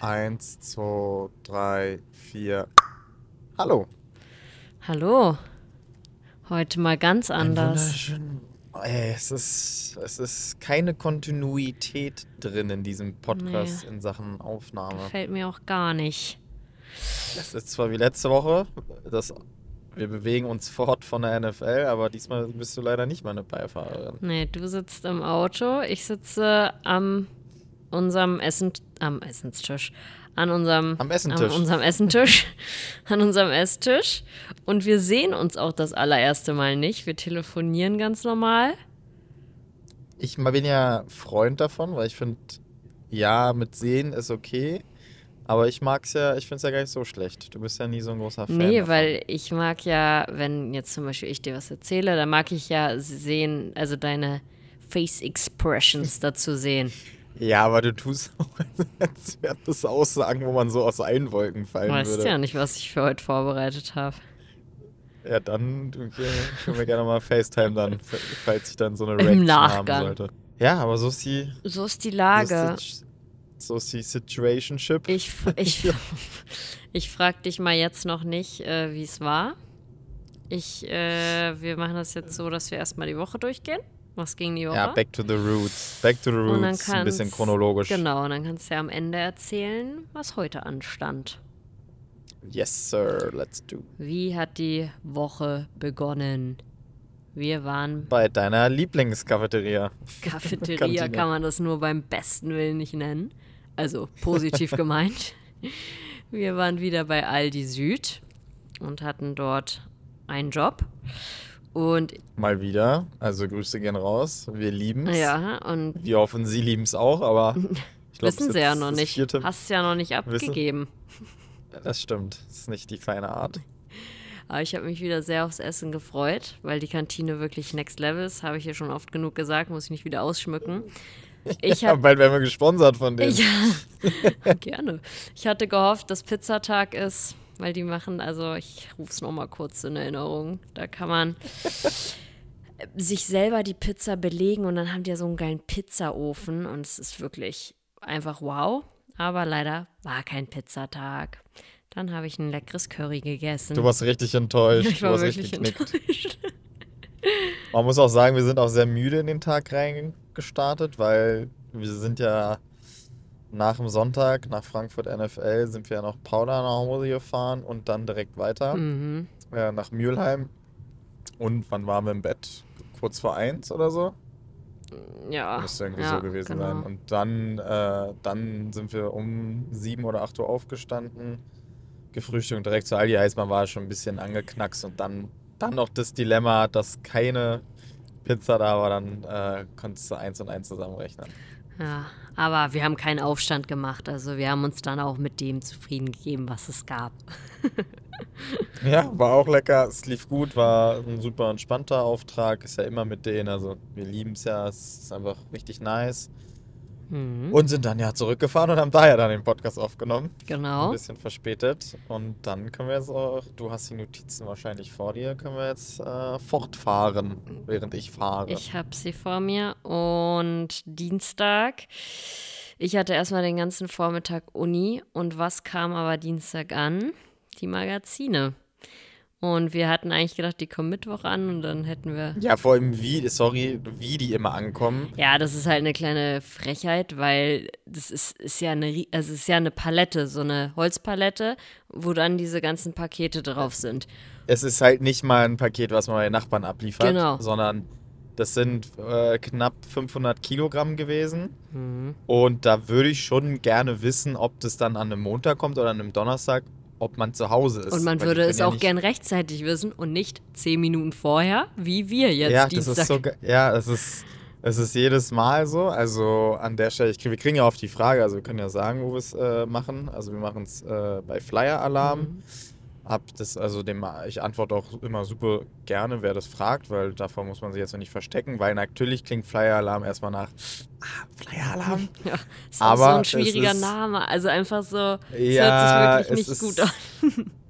eins, zwei, drei, vier. Hallo. Hallo. Heute mal ganz anders. Ey, es ist, es ist keine Kontinuität drin in diesem Podcast in Sachen Aufnahme. Fällt mir auch gar nicht. Es ist zwar wie letzte Woche, das, wir bewegen uns fort von der NFL, aber diesmal bist du leider nicht meine Beifahrerin. Nee, du sitzt im Auto, ich sitze am unserem Essen, am Essenstisch. An unserem, Am Essentisch. An unserem Essentisch. an unserem Esstisch. Und wir sehen uns auch das allererste Mal nicht. Wir telefonieren ganz normal. Ich bin ja Freund davon, weil ich finde, ja, mit Sehen ist okay. Aber ich mag's ja, ich finde es ja gar nicht so schlecht. Du bist ja nie so ein großer Fan. Nee, davon. weil ich mag ja, wenn jetzt zum Beispiel ich dir was erzähle, dann mag ich ja sehen, also deine Face Expressions dazu sehen. Ja, aber du tust auch, als wären das Aussagen, wo man so aus allen Wolken fallen Weißt würde. ja nicht, was ich für heute vorbereitet habe. Ja, dann können wir gerne mal FaceTime dann, falls ich dann so eine Im Reaction Nachgang. haben sollte. Ja, aber so ist die, So ist die so Lage. ist die, so ist die Situationship. Ich, ich, ich frage dich mal jetzt noch nicht, äh, wie es war. Ich, äh, wir machen das jetzt so, dass wir erstmal die Woche durchgehen. Was ging die Woche? ja, back to the roots. Back to the roots, ein bisschen chronologisch. Genau, und dann kannst du ja am Ende erzählen, was heute anstand. Yes, sir, let's do. Wie hat die Woche begonnen? Wir waren Bei deiner Lieblingskafeteria. Cafeteria, kann man das nur beim besten Willen nicht nennen. Also positiv gemeint. Wir waren wieder bei Aldi Süd und hatten dort einen Job. Und Mal wieder. Also Grüße gehen raus. Wir lieben's. ja, und Wir hoffen, Sie lieben's auch, aber ich glaube, wissen sie ja noch nicht. Vierte, Hast ja noch nicht abgegeben. das stimmt. Das ist nicht die feine Art. Aber ich habe mich wieder sehr aufs Essen gefreut, weil die Kantine wirklich next level ist. Habe ich ja schon oft genug gesagt, muss ich nicht wieder ausschmücken. Ich Ja, habe bald werden wir gesponsert von denen. Ja, gerne. Ich hatte gehofft, dass Pizzatag ist, weil die machen, also ich rufe es nochmal kurz in Erinnerung. Da kann man sich selber die Pizza belegen und dann haben die ja so einen geilen Pizzaofen und es ist wirklich einfach wow. Aber leider war kein Pizzatag. Dann habe ich ein leckeres Curry gegessen. Du warst richtig enttäuscht. ich du war warst wirklich enttäuscht. Man muss auch sagen, wir sind auch sehr müde in den Tag reingestartet, weil wir sind ja nach dem Sonntag, nach Frankfurt NFL, sind wir ja noch Paula nach Hause gefahren und dann direkt weiter Mhm. äh, nach Mülheim. Und wann waren wir im Bett? Kurz vor eins oder so? Ja. Müsste irgendwie ja, so gewesen genau. sein. Und dann, äh, dann sind wir um sieben oder acht Uhr aufgestanden, gefrühstückt und direkt zu Aldi. Heißt, man war schon ein bisschen angeknackst und dann, dann noch das Dilemma, dass keine Pizza da war, dann äh, konntest du eins und eins zusammenrechnen. Ja, aber wir haben keinen Aufstand gemacht. Also wir haben uns dann auch mit dem zufrieden gegeben, was es gab. Ja, war auch lecker, es lief gut, war ein super entspannter Auftrag, ist ja immer mit denen, also wir lieben es ja, es ist einfach richtig nice. Mhm. Und sind dann ja zurückgefahren und haben daher dann den Podcast aufgenommen. Ein Genau. bisschen verspätet. Und dann können wir jetzt auch, du hast die Notizen wahrscheinlich vor dir, können wir jetzt äh, fortfahren, während ich fahre. Ich habe sie vor mir und Dienstag. Ich hatte erstmal den ganzen Vormittag Uni und was kam aber Dienstag an? Die Magazine. Und wir hatten eigentlich gedacht, die kommen Mittwoch an und dann hätten wir. ja, vor allem wie, sorry, wie die immer ankommen. Ja, das ist halt eine kleine Frechheit, weil das ist, ist ja eine, also es ist ja eine Palette, so eine Holzpalette, wo dann diese ganzen Pakete drauf sind. Es ist halt nicht mal ein Paket, was man bei den Nachbarn abliefert, Genau. sondern das sind äh, knapp 500 Kilogramm gewesen. Mhm. Und da würde ich schon gerne wissen, ob das dann an einem Montag kommt oder an einem Donnerstag, ob man zu Hause ist. Und man würde es ja auch gern rechtzeitig wissen und nicht zehn Minuten vorher, wie wir jetzt Ja, das Dienstag. ist so, ja, das ist, Es ist jedes Mal so. Also an der Stelle, ich wir kriegen ja oft die Frage, also wir können ja sagen, wo wir es äh, machen. Also wir machen es äh, bei Flyer Alarm. Mhm. Hab das, also dem, ich antworte auch immer super gerne, wer das fragt, weil davor muss man sich jetzt noch nicht verstecken, weil natürlich klingt Flyer Alarm erstmal nach ah, Flyer Alarm. Ja, ist auch Aber so ein schwieriger ist- Name. Also einfach so, es Ja, hört sich wirklich nicht gut an.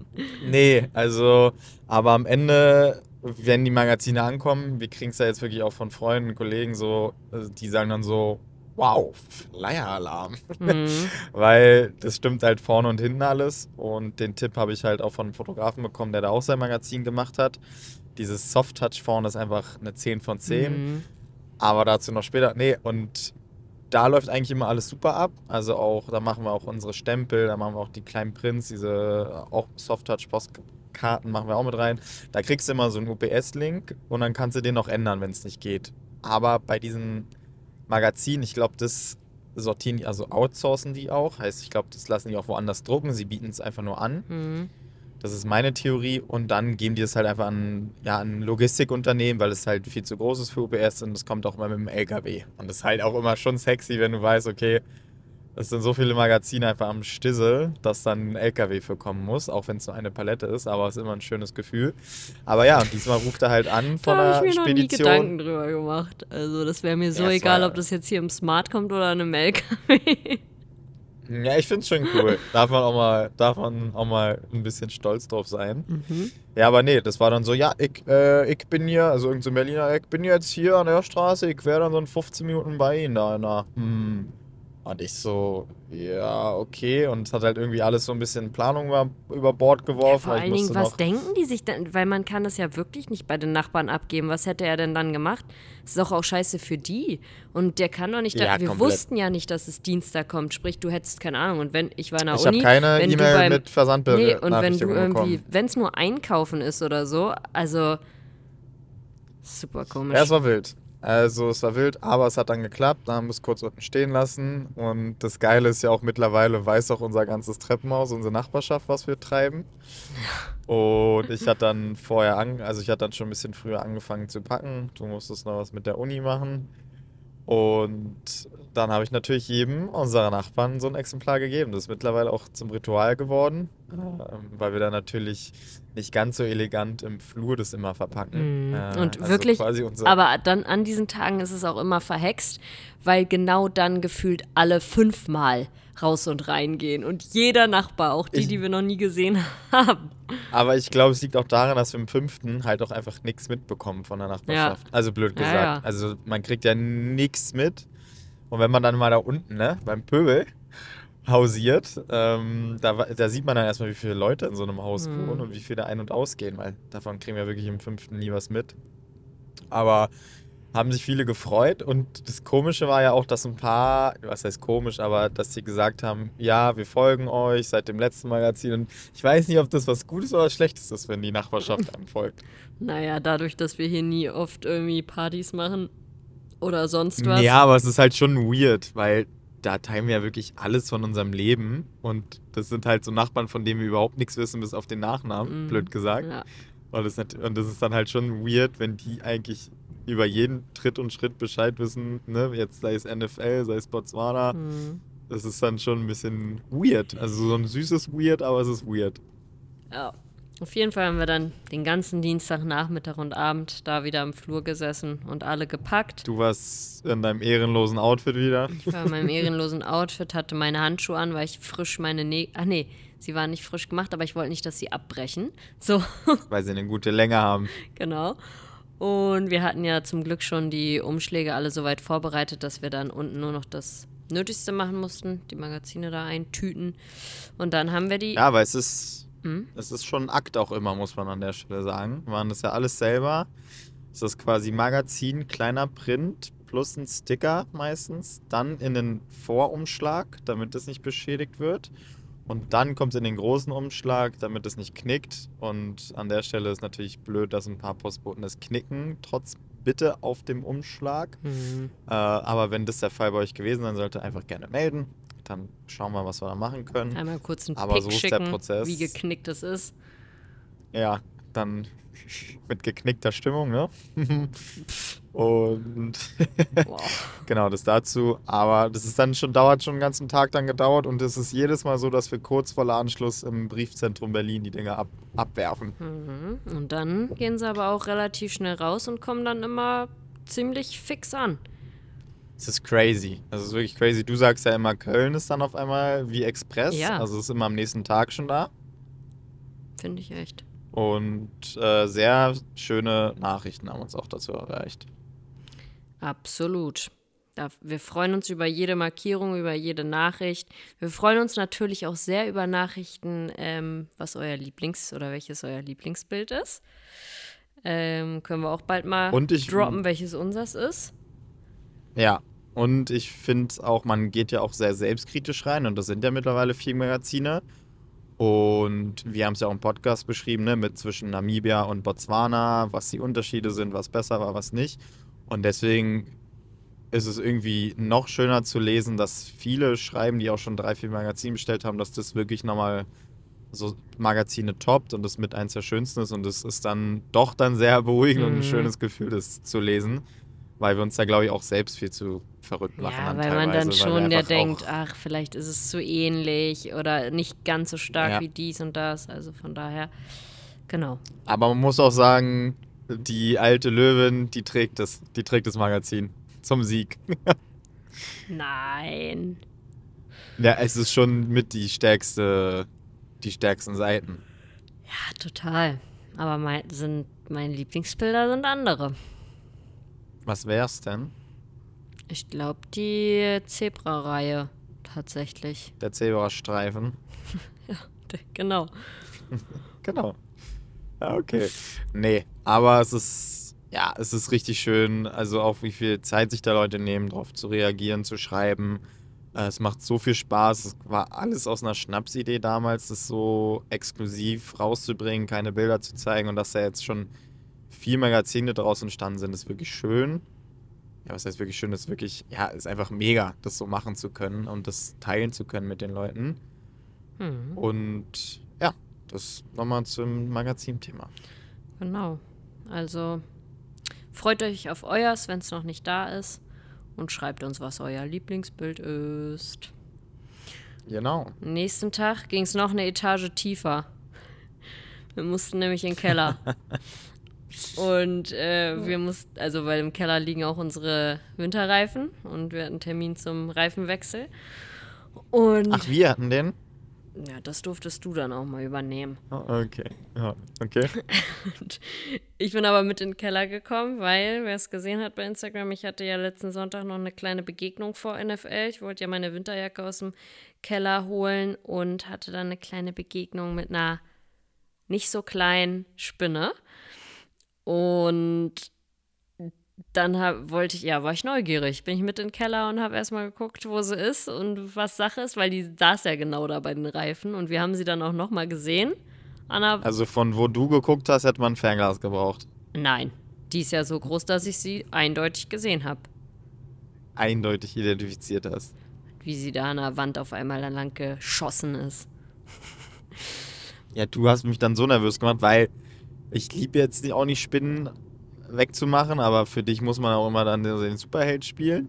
Nee, also, aber am Ende, wenn die Magazine ankommen, wir kriegen es ja jetzt wirklich auch von Freunden, Kollegen so, äh, die sagen dann so, wow, Flyer-Alarm. Mhm. Weil das stimmt halt vorne und hinten alles. Und den Tipp habe ich halt auch von einem Fotografen bekommen, der da auch sein Magazin gemacht hat. Dieses Soft-Touch vorne ist einfach eine 10 von 10. Mhm. Aber dazu noch später. Nee, und da läuft eigentlich immer alles super ab. Also auch, da machen wir auch unsere Stempel, da machen wir auch die kleinen Prints, diese auch Soft-Touch-Postkarten machen wir auch mit rein. Da kriegst du immer so einen UPS-Link und dann kannst du den noch ändern, wenn es nicht geht. Aber bei diesen Magazinen, ich glaube, das sortieren die, also outsourcen die auch. Heißt, ich glaube, das lassen die auch woanders drucken. Sie bieten es einfach nur an. Mhm. Das ist meine Theorie. Und dann geben die es halt einfach an, ja, an ein Logistikunternehmen, weil es halt viel zu groß ist für UPS und es kommt auch immer mit dem LKW. Und das ist halt auch immer schon sexy, wenn du weißt, okay, es sind so viele Magazine einfach am Stissel, dass dann ein LKW für kommen muss, auch wenn es nur eine Palette ist, aber es ist immer ein schönes Gefühl. Aber ja, und diesmal ruft er halt an von Da der ich mir noch nie Spedition. Gedanken drüber gemacht. Also das wäre mir so Ja, egal, ob das jetzt hier im Smart kommt oder in einem LKW. Ja, ich finde es schon cool. Darf man, auch mal, darf man auch mal ein bisschen stolz drauf sein. Mhm. Ja, aber nee, das war dann so, ja, ich, äh, ich bin hier, also irgendein so Berliner, ich bin jetzt hier an der Straße, ich wäre dann so in 15 Minuten bei Ihnen da. Na, hm. Und ich so, ja, okay. Und es hat halt irgendwie alles so ein bisschen Planung über, über Bord geworfen. Vor weil ich allen Dingen, was denken die sich denn? Weil man kann das ja wirklich nicht bei den Nachbarn abgeben. Was hätte er denn dann gemacht? Das ist doch auch scheiße für die. Und der kann doch nicht. Da, Ja, wir komplett. wussten ja nicht, dass es Dienstag kommt. Sprich, du hättest keine Ahnung. Und wenn ich war in der Ich habe Uni, keine wenn du E-Mail mit Nee, Versandbericht. und wenn du irgendwie, wenn es nur einkaufen ist oder so, also super komisch. Ja, es war wild. Also es war wild, aber es hat dann geklappt. Dann haben wir es kurz unten stehen lassen. Und das Geile ist ja auch mittlerweile, weiß auch unser ganzes Treppenhaus, unsere Nachbarschaft, was wir treiben. Und ich hatte dann vorher, an, also ich hatte dann schon ein bisschen früher angefangen zu packen. Du musstest noch was mit der Uni machen. Und dann habe ich natürlich jedem unserer Nachbarn so ein Exemplar gegeben. Das ist mittlerweile auch zum Ritual geworden, ähm, weil wir dann natürlich nicht ganz so elegant im Flur das immer verpacken. Äh, Und also wirklich, Aber dann an diesen Tagen ist es auch immer verhext, weil genau dann gefühlt alle fünfmal raus und rein gehen. Und jeder Nachbar, auch die, Ich- die wir noch nie gesehen haben. Aber ich glaube, es liegt auch daran, dass wir im fünften halt auch einfach nichts mitbekommen von der Nachbarschaft. Also blöd Ja, gesagt. ja. Also man kriegt ja nichts mit. Und wenn man dann mal da unten, ne, beim Pöbel hausiert, ähm, da, da sieht man dann erstmal, wie viele Leute in so einem Haus Mhm. wohnen und wie viele ein- und ausgehen, weil davon kriegen wir wirklich im fünften nie was mit. Aber haben sich viele gefreut und das Komische war ja auch, dass ein paar, was heißt komisch, aber dass sie gesagt haben, ja, wir folgen euch seit dem letzten Magazin und ich weiß nicht, ob das was Gutes oder Schlechtes ist, wenn die Nachbarschaft einem folgt. Naja, dadurch, dass wir hier nie oft irgendwie Partys machen oder sonst was. Ja, aber es ist halt schon weird, weil da teilen wir ja wirklich alles von unserem Leben und das sind halt so Nachbarn, von denen wir überhaupt nichts wissen, bis auf den Nachnamen, Mhm. blöd gesagt. Ja. Und das, und das ist dann halt schon weird, wenn die eigentlich über jeden Tritt und Schritt Bescheid wissen, ne? Jetzt sei es NFL, sei es Botswana. Mhm. Das ist dann schon ein bisschen weird. Also so ein süßes Weird, aber es ist weird. ja. Auf jeden Fall haben wir dann den ganzen Dienstag, Nachmittag und Abend da wieder im Flur gesessen und alle gepackt. Du warst in deinem ehrenlosen Outfit wieder. Ich war in meinem ehrenlosen Outfit, hatte meine Handschuhe an, weil ich frisch meine Nägel. Ach nee, sie waren nicht frisch gemacht, aber ich wollte nicht, dass sie abbrechen. So, Weil sie eine gute Länge haben. genau. Und wir hatten ja zum Glück schon die Umschläge alle so weit vorbereitet, dass wir dann unten nur noch das Nötigste machen mussten, die Magazine da eintüten. Und dann haben wir die. Ja, aber es ist, Es ist schon ein Akt auch immer, muss man an der Stelle sagen. Wir machen das ja alles selber. Es ist quasi Magazin, kleiner Print plus ein Sticker meistens. Dann in den Vorumschlag, damit es nicht beschädigt wird. Und dann kommt es in den großen Umschlag, damit es nicht knickt. Und an der Stelle ist natürlich blöd, dass ein paar Postboten es knicken, trotz Bitte auf dem Umschlag. Mhm. Äh, aber wenn das der Fall bei euch gewesen sein sollte, einfach gerne melden. Dann schauen wir, was wir da machen können. Einmal kurz einen Aber Pick so ist der schicken, Prozess. wie geknickt es ist. Ja, dann mit geknickter Stimmung, ne? Und Wow. genau, das dazu. Aber das ist dann schon, dauert schon den ganzen Tag dann gedauert und es ist jedes Mal so, dass wir kurz vor Anschluss im Briefzentrum Berlin die Dinge ab, abwerfen. Mhm. Und dann gehen sie aber auch relativ schnell raus und kommen dann immer ziemlich fix an. Es ist crazy. Es ist wirklich crazy. Du sagst ja immer, Köln ist dann auf einmal wie Express. Ja. Also es ist immer am nächsten Tag schon da. Finde ich echt. Und äh, sehr schöne Nachrichten haben uns auch dazu erreicht. Absolut. Wir freuen uns über jede Markierung, über jede Nachricht. Wir freuen uns natürlich auch sehr über Nachrichten, ähm, was euer Lieblings- oder welches euer Lieblingsbild ist. Ähm, können wir auch bald mal droppen, welches unseres ist. Ja. Und ich finde auch, man geht ja auch sehr selbstkritisch rein und das sind ja mittlerweile vier Magazine. Und wir haben es ja auch im Podcast beschrieben, ne, mit zwischen Namibia und Botswana, was die Unterschiede sind, was besser war, was nicht. Und deswegen ist es irgendwie noch schöner zu lesen, dass viele schreiben, die auch schon drei, vier Magazine bestellt haben, dass das wirklich nochmal so Magazine toppt und das mit eins der schönsten ist. Und es ist dann doch dann sehr beruhigend und ein Mhm. schönes Gefühl, das zu lesen, weil wir uns da, glaube ich, auch selbst viel zu verrückt machen. Ja, weil man dann schon ja denkt, ach, vielleicht ist es zu ähnlich oder nicht ganz so stark Ja. wie dies und das. Also von daher, genau. Aber man muss auch sagen, die alte Löwin, die trägt es. Die trägt das Magazin zum Sieg. Nein. Ja, es ist schon mit die stärkste, die stärksten Seiten. Ja, total. Aber mein, sind, meine Lieblingsbilder sind andere. Was wär's denn? Ich glaube, die Zebra-Reihe tatsächlich. Der Zebrastreifen. D- Genau. Genau. Ja, okay. Nee, aber es ist, ja, es ist richtig schön. Also auch wie viel Zeit sich da Leute nehmen, darauf zu reagieren, zu schreiben. Äh, Es macht so viel Spaß. Es war alles aus einer Schnapsidee damals, das so exklusiv rauszubringen, keine Bilder zu zeigen und dass da jetzt schon vier Magazine daraus entstanden sind, ist wirklich schön. Ja, was heißt wirklich schön? ist wirklich, ja, ist einfach mega, das so machen zu können und das teilen zu können mit den Leuten. Hm, Und ja, das nochmal zum Magazinthema. genau. Also freut euch auf euers, wenn es noch nicht da ist. Und schreibt uns, was euer Lieblingsbild ist. Genau. Am nächsten Tag ging es noch eine Etage tiefer. Wir mussten nämlich in den Keller. Und äh, wir mussten, also weil im Keller liegen auch unsere Winterreifen und wir hatten einen Termin zum Reifenwechsel. Und Ach, wir hatten den? ja, das durftest du dann auch mal übernehmen. Oh, okay. Ja, okay. Ich bin aber mit in den Keller gekommen, weil, wer es gesehen hat bei Instagram, ich hatte ja letzten Sonntag noch eine kleine Begegnung vor NFL. Ich wollte ja meine Winterjacke aus dem Keller holen und hatte dann eine kleine Begegnung mit einer nicht so kleinen Spinne. Und dann hab, wollte ich, ja, war ich neugierig. Bin ich mit in den Keller und habe erstmal geguckt, wo sie ist und was Sache ist, weil die saß ja genau da bei den Reifen. Und wir haben sie dann auch nochmal gesehen. An einer Also von wo du geguckt hast, hätte man Fernglas gebraucht. Nein, die ist ja so groß, dass ich sie eindeutig gesehen habe. Eindeutig identifiziert hast. Wie sie da an der Wand auf einmal lang geschossen ist. Ja, du hast mich dann so nervös gemacht, weil ich liebe jetzt auch nicht Spinnen wegzumachen, aber für dich muss man auch immer dann den Superheld spielen.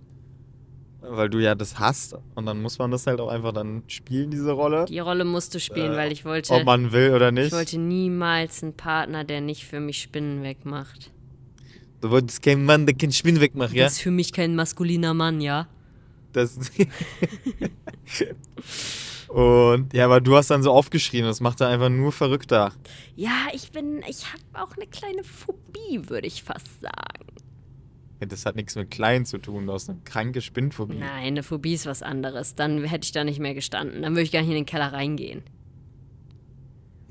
Weil du ja das hast und dann muss man das halt auch einfach dann spielen, diese Rolle. Die Rolle musste spielen, Äh, weil ich wollte, Ob man will oder ich nicht. wollte niemals einen Partner, der nicht für mich Spinnen wegmacht. Du wolltest keinen Mann, der keinen Spinnen wegmacht, ja? Das ist für mich kein maskuliner Mann, ja? Das und ja, aber du hast dann so aufgeschrien, das macht er einfach nur verrückter. Ja, ich bin, ich habe auch eine kleine Phobie, würde ich fast sagen. Ja, das hat nichts mit klein zu tun, du hast eine kranke Spinnphobie. Nein, eine Phobie ist was anderes. Dann hätte ich da nicht mehr gestanden. Dann würde ich gar nicht in den Keller reingehen.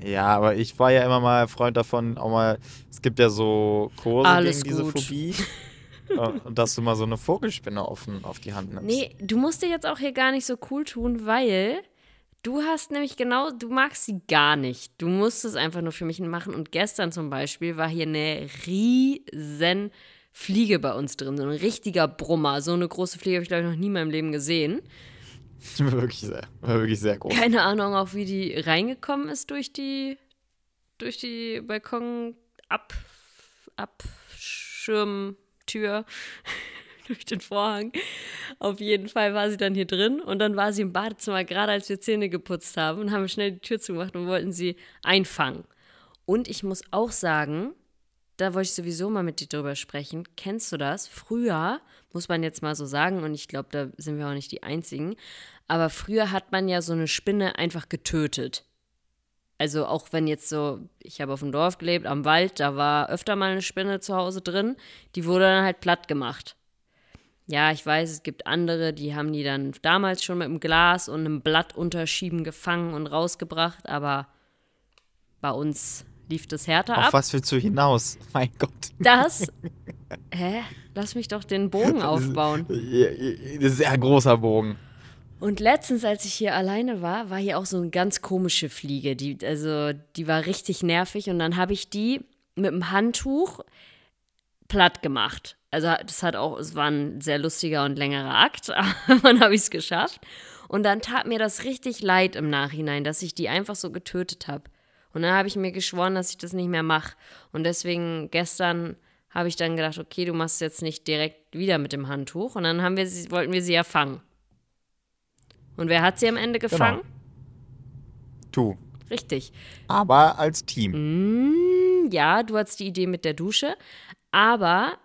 Ja, aber ich war ja immer mal Freund davon, auch mal, es gibt ja so Kurse Alles gegen diese gut. Phobie. äh, und dass du mal so eine Vogelspinne auf, auf die Hand nimmst. Nee, du musst dir jetzt auch hier gar nicht so cool tun, weil du hast nämlich genau, du magst sie gar nicht. Du musst es einfach nur für mich machen. Und gestern zum Beispiel war hier eine riesen Fliege bei uns drin. So ein richtiger Brummer. So eine große Fliege habe ich, glaube ich, noch nie in meinem Leben gesehen. War wirklich sehr, war wirklich sehr groß. Keine Ahnung auch, wie die reingekommen ist durch die, durch die Balkon ab, durch den Vorhang. Auf jeden Fall war sie dann hier drin und dann war sie im Badezimmer, gerade als wir Zähne geputzt haben und haben schnell die Tür zugemacht und wollten sie einfangen. Und ich muss auch sagen, da wollte ich sowieso mal mit dir drüber sprechen. Kennst du das? Früher, muss man jetzt mal so sagen, und ich glaube, da sind wir auch nicht die Einzigen, aber früher hat man ja so eine Spinne einfach getötet. Also auch wenn jetzt so, ich habe auf dem Dorf gelebt, am Wald, da war öfter mal eine Spinne zu Hause drin, die wurde dann halt platt gemacht. Ja, ich weiß, es gibt andere, die haben die dann damals schon mit einem Glas und einem Blatt unterschieben gefangen und rausgebracht, aber bei uns lief das härter Auf ab. was willst du hinaus? Mein Gott. Das. Hä? Lass mich doch den Bogen aufbauen. Sehr großer Bogen. Und letztens, als ich hier alleine war, war hier auch so eine ganz komische Fliege. Die, also, die war richtig nervig und dann habe ich die mit dem Handtuch platt gemacht. Also, das hat auch, es war ein sehr lustiger und längerer Akt, aber dann habe ich es geschafft. Und dann tat mir das richtig leid im Nachhinein, dass ich die einfach so getötet habe. Und dann habe ich mir geschworen, dass ich das nicht mehr mache. Und deswegen gestern habe ich dann gedacht, okay, du machst es jetzt nicht direkt wieder mit dem Handtuch. Und dann haben wir sie, wollten wir sie ja fangen. Und wer hat sie am Ende gefangen? Du. Richtig. Aber als Team. Mm, ja, du hattest die Idee mit der Dusche, aber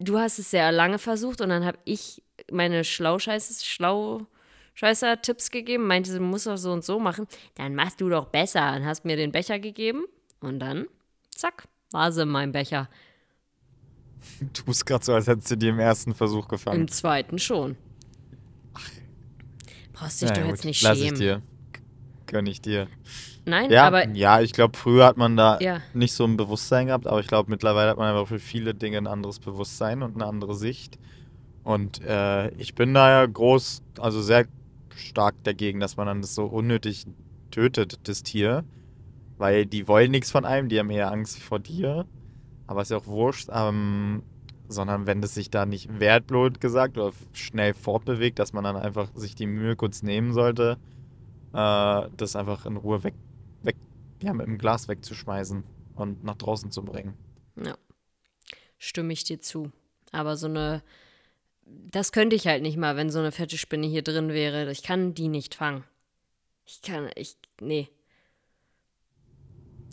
du hast es sehr lange versucht und dann habe ich meine Schlauscheiße, schlau Scheißer Tipps gegeben, meinte, du musst doch so und so machen. Dann machst du doch besser und hast mir den Becher gegeben und dann, zack, war sie in meinem Becher. Du tust gerade so, als hättest du die im ersten Versuch gefangen. Im zweiten schon. Brauchst dich Na doch gut, jetzt nicht lass ich schämen. dir. Gönn ich dir. Nein, Ja, aber ja ich glaube, früher hat man da Ja. nicht so ein Bewusstsein gehabt, aber ich glaube, mittlerweile hat man einfach für viele Dinge ein anderes Bewusstsein und eine andere Sicht. Und äh, ich bin da ja groß, also sehr stark dagegen, dass man dann das so unnötig tötet, das Tier. Weil die wollen nichts von einem, die haben eher Angst vor dir. Aber ist ja auch wurscht. Ähm, sondern wenn das sich da nicht wertblot gesagt oder schnell fortbewegt, dass man dann einfach sich die Mühe kurz nehmen sollte, äh, das einfach in Ruhe weg, ja, mit dem Glas wegzuschmeißen und nach draußen zu bringen. Ja, stimme ich dir zu. Aber so eine, das könnte ich halt nicht mal, wenn so eine fette Spinne hier drin wäre. Ich kann die nicht fangen. Ich kann, ich, nee.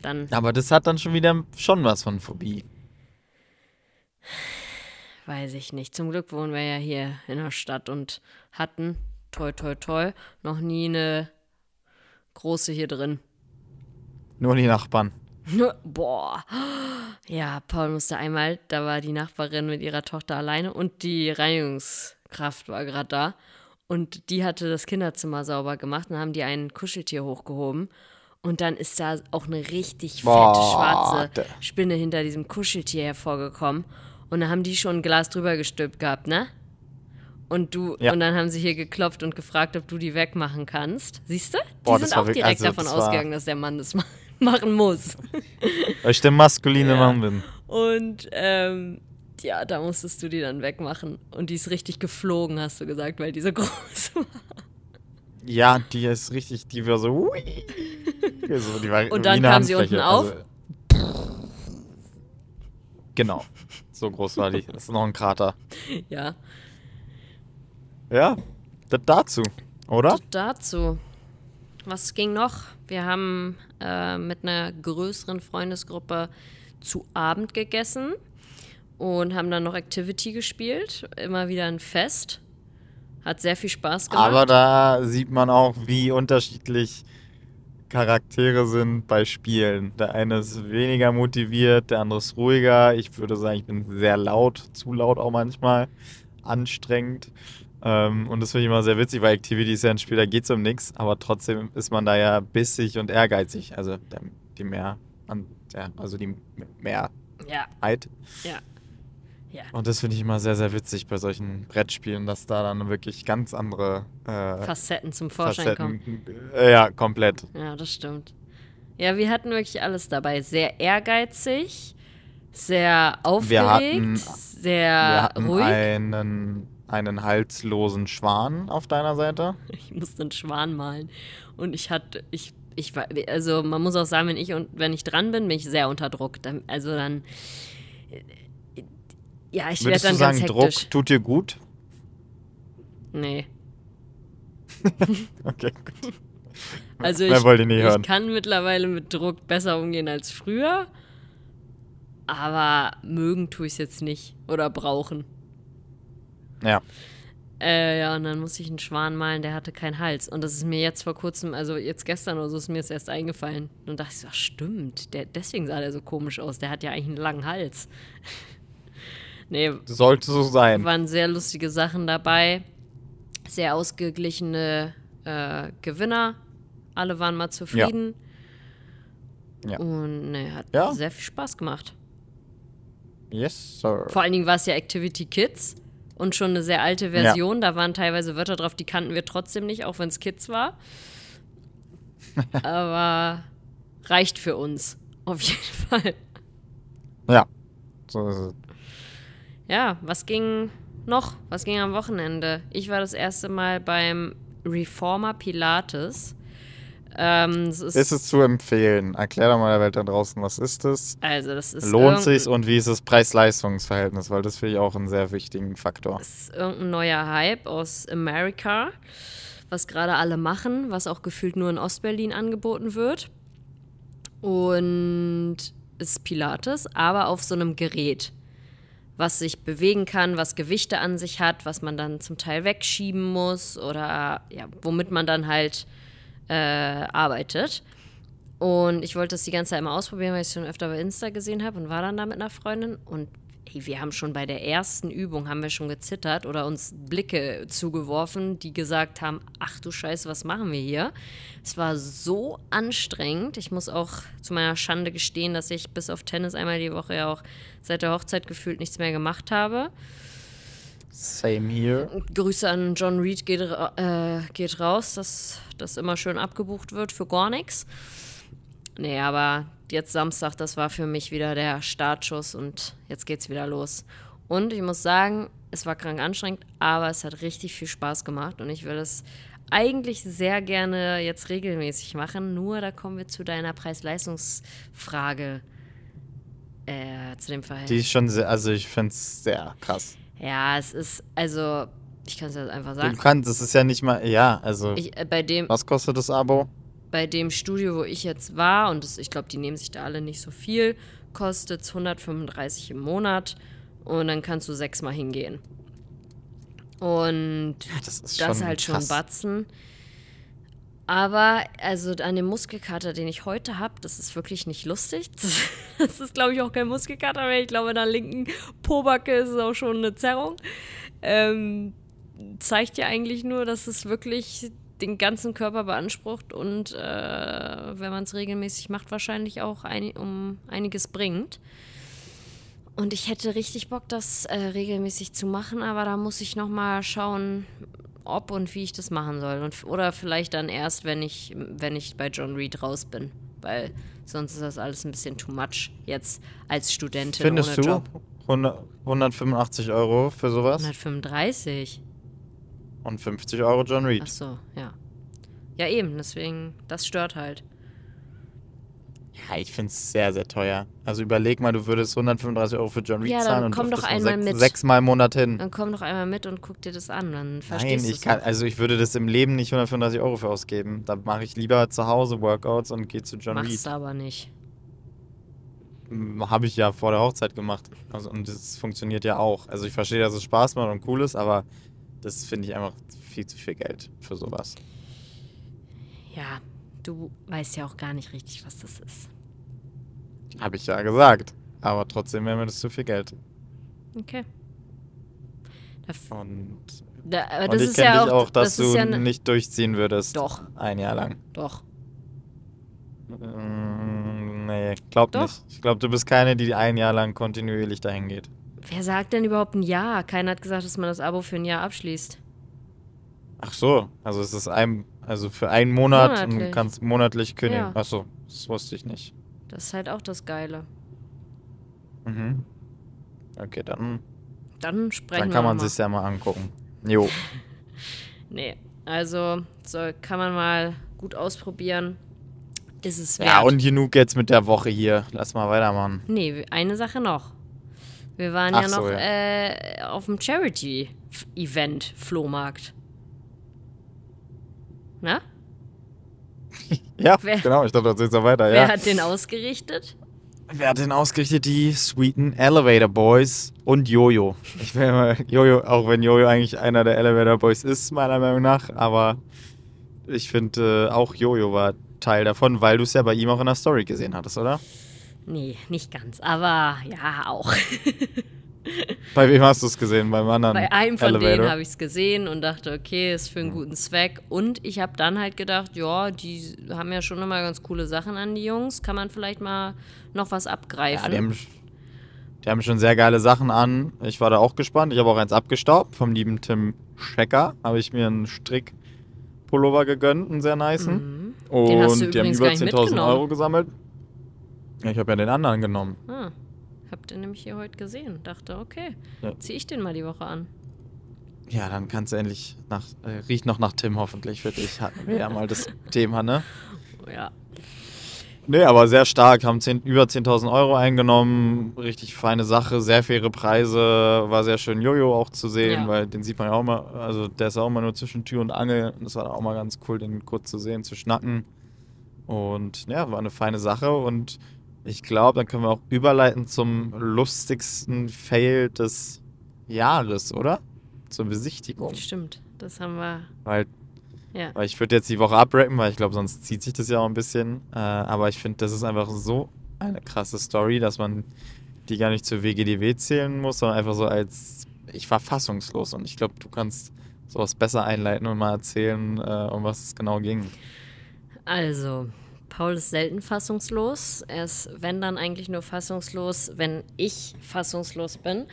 Dann Aber das hat dann schon wieder schon was von Phobie. weiß ich nicht. Zum Glück wohnen wir ja hier in der Stadt und hatten, toi, toi, toi, noch nie eine große hier drin. Nur die Nachbarn. Boah. Ja, Paul musste einmal, da war die Nachbarin mit ihrer Tochter alleine und die Reinigungskraft war gerade da. Und die hatte das Kinderzimmer sauber gemacht und haben die ein Kuscheltier hochgehoben. Und dann ist da auch eine richtig fette Boah, schwarze Spinne hinter diesem Kuscheltier hervorgekommen. Und da haben die schon ein Glas drüber gestülpt gehabt, ne? Und du, Ja. und dann haben sie hier geklopft und gefragt, ob du die wegmachen kannst. Siehst du? Die Boah, sind auch direkt also, davon ausgegangen, dass der Mann das ma- machen muss. Weil ich der maskuline Ja. Mann bin. Und ähm, ja, da musstest du die dann wegmachen. Und die ist richtig geflogen, hast du gesagt, weil die so groß war. Ja, die ist richtig, die war so. Ui. so die war Und dann kam sie unten auf? Also, genau. So groß war die. Das ist noch ein Krater. Ja, Ja, das dazu, oder? dazu. Was ging noch? Wir haben äh, mit einer größeren Freundesgruppe zu Abend gegessen und haben dann noch Activity gespielt. Immer wieder ein Fest. Hat sehr viel Spaß gemacht. Aber da sieht man auch, wie unterschiedlich Charaktere sind bei Spielen. Der eine ist weniger motiviert, der andere ist ruhiger. Ich würde sagen, ich bin sehr laut, zu laut auch manchmal, anstrengend. Ähm, und das finde ich immer sehr witzig, weil Activity ist ja ein Spiel, da geht es um nichts, aber trotzdem ist man da ja bissig und ehrgeizig. Also die mehr, also die Mehrheit. ja, ja. Ja. Und das finde ich immer sehr, sehr witzig bei solchen Brettspielen, dass da dann wirklich ganz andere äh, Facetten zum Vorschein kommen. Facetten. Äh, ja, komplett. Ja, das stimmt. Ja, wir hatten wirklich alles dabei. Sehr ehrgeizig, sehr aufgeregt, hatten- Wir sehr hatten ruhig. einen, einen halslosen Schwan auf deiner Seite. Ich musste einen Schwan malen. Und ich hatte, ich, ich war, also man muss auch sagen, wenn ich und wenn ich dran bin, bin ich sehr unter Druck. Dann, also dann, Ja, ich werde Würdest du dann sagen, ganz Druck hektisch. tut dir gut? Nee. Okay, gut. Also ich, wollte ich nicht ich hören. kann mittlerweile mit Druck besser umgehen als früher. Aber mögen tue ich es jetzt nicht. Oder brauchen. Ja. Äh, ja, und dann muss ich einen Schwan malen, der hatte keinen Hals. Und das ist mir jetzt vor kurzem, also jetzt gestern oder so, ist mir das erst eingefallen. Und dachte ich so, ach, stimmt, der, deswegen sah der so komisch aus. Der hat ja eigentlich einen langen Hals. nee, Sollte so sein. waren sehr lustige Sachen dabei. Sehr ausgeglichene äh, Gewinner. Alle waren mal zufrieden. Ja. Und ne, hat Ja. sehr viel Spaß gemacht. Yes, sir. Vor allen Dingen war es ja Activity Kids und schon eine sehr alte Version. Da waren teilweise Wörter drauf, die kannten wir trotzdem nicht, auch wenn es Kids war. Aber reicht für uns. Auf jeden Fall. Ja. So ist es. Ja, was ging noch? Was ging am Wochenende? Ich war das erste Mal beim Reformer Pilates. Ähm, es ist, Ist es zu empfehlen? Erklär doch mal der Welt da draußen, was ist es? also das ist Lohnt sich's und wie ist das Preis-Leistungs-Verhältnis? Weil das finde ich auch einen sehr wichtigen Faktor. Das ist irgendein neuer Hype aus Amerika, was gerade alle machen, was auch gefühlt nur in Ostberlin angeboten wird. Und es ist Pilates, aber auf so einem Gerät, was sich bewegen kann, was Gewichte an sich hat, was man dann zum Teil wegschieben muss oder ja, womit man dann halt äh, arbeitet. Und ich wollte das die ganze Zeit mal ausprobieren, weil ich es schon öfter bei Insta gesehen habe und war dann da mit einer Freundin. Und ey, wir haben schon bei der ersten Übung haben wir schon gezittert oder uns Blicke zugeworfen, die gesagt haben, ach du Scheiße, was machen wir hier? Es war so anstrengend. Ich muss auch zu meiner Schande gestehen, dass ich bis auf Tennis einmal die Woche ja auch seit der Hochzeit gefühlt nichts mehr gemacht habe. Same here. Grüße an John Reed geht, äh, geht raus, dass das immer schön abgebucht wird für gar nichts. Nee, aber jetzt Samstag, das war für mich wieder der Startschuss und jetzt geht's wieder los. Und ich muss sagen, es war krank anstrengend, aber es hat richtig viel Spaß gemacht und ich will es eigentlich sehr gerne jetzt regelmäßig machen. Nur da kommen wir zu deiner Preis-Leistungs-Frage. Äh, zu dem Verhältnis. Die ist schon sehr, also ich finde es sehr krass. Ja, es ist, also, ich kann es jetzt einfach sagen. Du kannst, das ist ja nicht mal, ja, also, Ich, äh, bei, dem, was kostet das Abo? bei dem Studio, wo ich jetzt war, und das, ich glaube, die nehmen sich da alle nicht so viel, kostet es 135 im Monat und dann kannst du sechsmal hingehen. Und Das ist das schon halt schon krass. Batzen. Aber also an dem Muskelkater, den ich heute habe, das ist wirklich nicht lustig. Das, das ist, glaube ich, auch kein Muskelkater mehr. Ich glaube, in der linken Pobacke ist es auch schon eine Zerrung. Ähm, zeigt ja eigentlich nur, dass es wirklich den ganzen Körper beansprucht und äh, wenn man es regelmäßig macht, wahrscheinlich auch ein, um einiges bringt. Und ich hätte richtig Bock, das äh, regelmäßig zu machen, aber da muss ich noch mal schauen, ob und wie ich das machen soll. Und, oder vielleicht dann erst, wenn ich, wenn ich bei John Reed raus bin. Weil sonst ist das alles ein bisschen too much jetzt als Studentin Findest ohne du Job. 100, 185 Euro für sowas 135. und 50 Euro John Reed? Ach so, ja. Ja, eben, deswegen, das stört halt. Ja, ich finde es sehr, sehr teuer. Also überleg mal, du würdest 135 Euro für John Reed Ja, zahlen und komm doch einmal sechs, mit. sechsmal im Monat hin. Dann komm doch einmal mit und guck dir das an, dann Nein, verstehst du ich kann, also ich würde das im Leben nicht 135 Euro für ausgeben. Da mache ich lieber zu Hause Workouts und gehe zu John Machst Reed. du aber nicht. Habe ich ja vor der Hochzeit gemacht. Also, und das funktioniert ja auch. Also ich verstehe, dass es Spaß macht und cool ist, aber das finde ich einfach viel zu viel Geld für sowas. Ja, du weißt ja auch gar nicht richtig, was das ist. Habe ich ja gesagt. Aber trotzdem wäre mir das zu viel Geld. Okay. Da, Und, da, und das ich ist kenne ja dich auch, dass das du ja ne- nicht durchziehen würdest. Doch. Ein Jahr lang. Doch. Mm, nee, glaub Doch. nicht. Ich glaube, du bist keine, die ein Jahr lang kontinuierlich dahin geht. Wer sagt denn überhaupt ein Jahr? Keiner hat gesagt, dass man das Abo für ein Jahr abschließt. Ach so, also es ist ein, also für einen Monat und Monatlich. du kannst monatlich kündigen. Ja. Ach so, das wusste ich nicht. Das ist halt auch das Geile. Mhm. Okay, dann, Dann sprechen dann kann man sich ja mal angucken. Jo. Nee, also so kann man mal gut ausprobieren. Ist es wert. Ja, und genug jetzt mit der Woche hier. Lass mal weitermachen. Nee, eine Sache noch. Wir waren Ach ja so, noch ja. Äh, auf dem Charity-Event, Flohmarkt. Na? Ja, Wer- genau, ich dachte, das jetzt noch weiter, Wer ja. hat den ausgerichtet? Wer hat denn ausgerichtet? Die sweeten Elevator Boys und Jojo. Ich will mal, Jojo, auch wenn Jojo eigentlich einer der Elevator Boys ist, meiner Meinung nach, aber ich finde, äh, auch Jojo war Teil davon, weil du es ja bei ihm auch in der Story gesehen hattest, oder? Nee, nicht ganz, aber ja, auch. Bei wem hast du es gesehen? Beim anderen Bei einem von Elevator? denen habe ich es gesehen und dachte, okay, ist für einen guten Zweck. Und ich habe dann halt gedacht, ja, die haben ja schon immer ganz coole Sachen an die Jungs. Kann man vielleicht mal noch was Ja, abgreifen? die haben, die haben schon sehr geile Sachen an. Ich war da auch gespannt. Ich habe auch eins abgestaubt. Vom lieben Tim Schecker habe ich mir einen Strickpullover gegönnt, einen sehr niceen. Mhm. Und die haben über gar nicht 10.000 mitgenommen. Euro gesammelt. Ja, ich habe ja den anderen genommen. Ah, habt ihr nämlich hier heute gesehen. Dachte, okay, Ja. zieh ich den mal die Woche an. Ja, dann kannst du endlich nach, äh, riecht noch nach Tim hoffentlich für dich. Hatten wir ja mal das Thema, ne? Ja. Nee, aber sehr stark, haben 10, über 10.000 Euro eingenommen, richtig feine Sache, sehr faire Preise, war sehr schön Jojo auch zu sehen, Ja. weil den sieht man ja auch mal, also der ist auch immer nur zwischen Tür und Angel, das war auch mal ganz cool, den kurz zu sehen, zu schnacken und ja, war eine feine Sache und ich glaube, dann können wir auch überleiten zum lustigsten Fail des Jahres, oder? Zur Besichtigung, Stimmt, das haben wir. weil Ja. weil ich würde jetzt die Woche abrappen, weil ich glaube, sonst zieht sich das ja auch ein bisschen. Äh, aber ich finde, das ist einfach so eine krasse Story, dass man die gar nicht zur WGDW zählen muss, sondern einfach so als. Ich war fassungslos und ich glaube, du kannst sowas besser einleiten und mal erzählen, äh, um was es genau ging. Also, Paul ist selten fassungslos. Er ist, wenn dann eigentlich nur fassungslos, wenn ich fassungslos bin.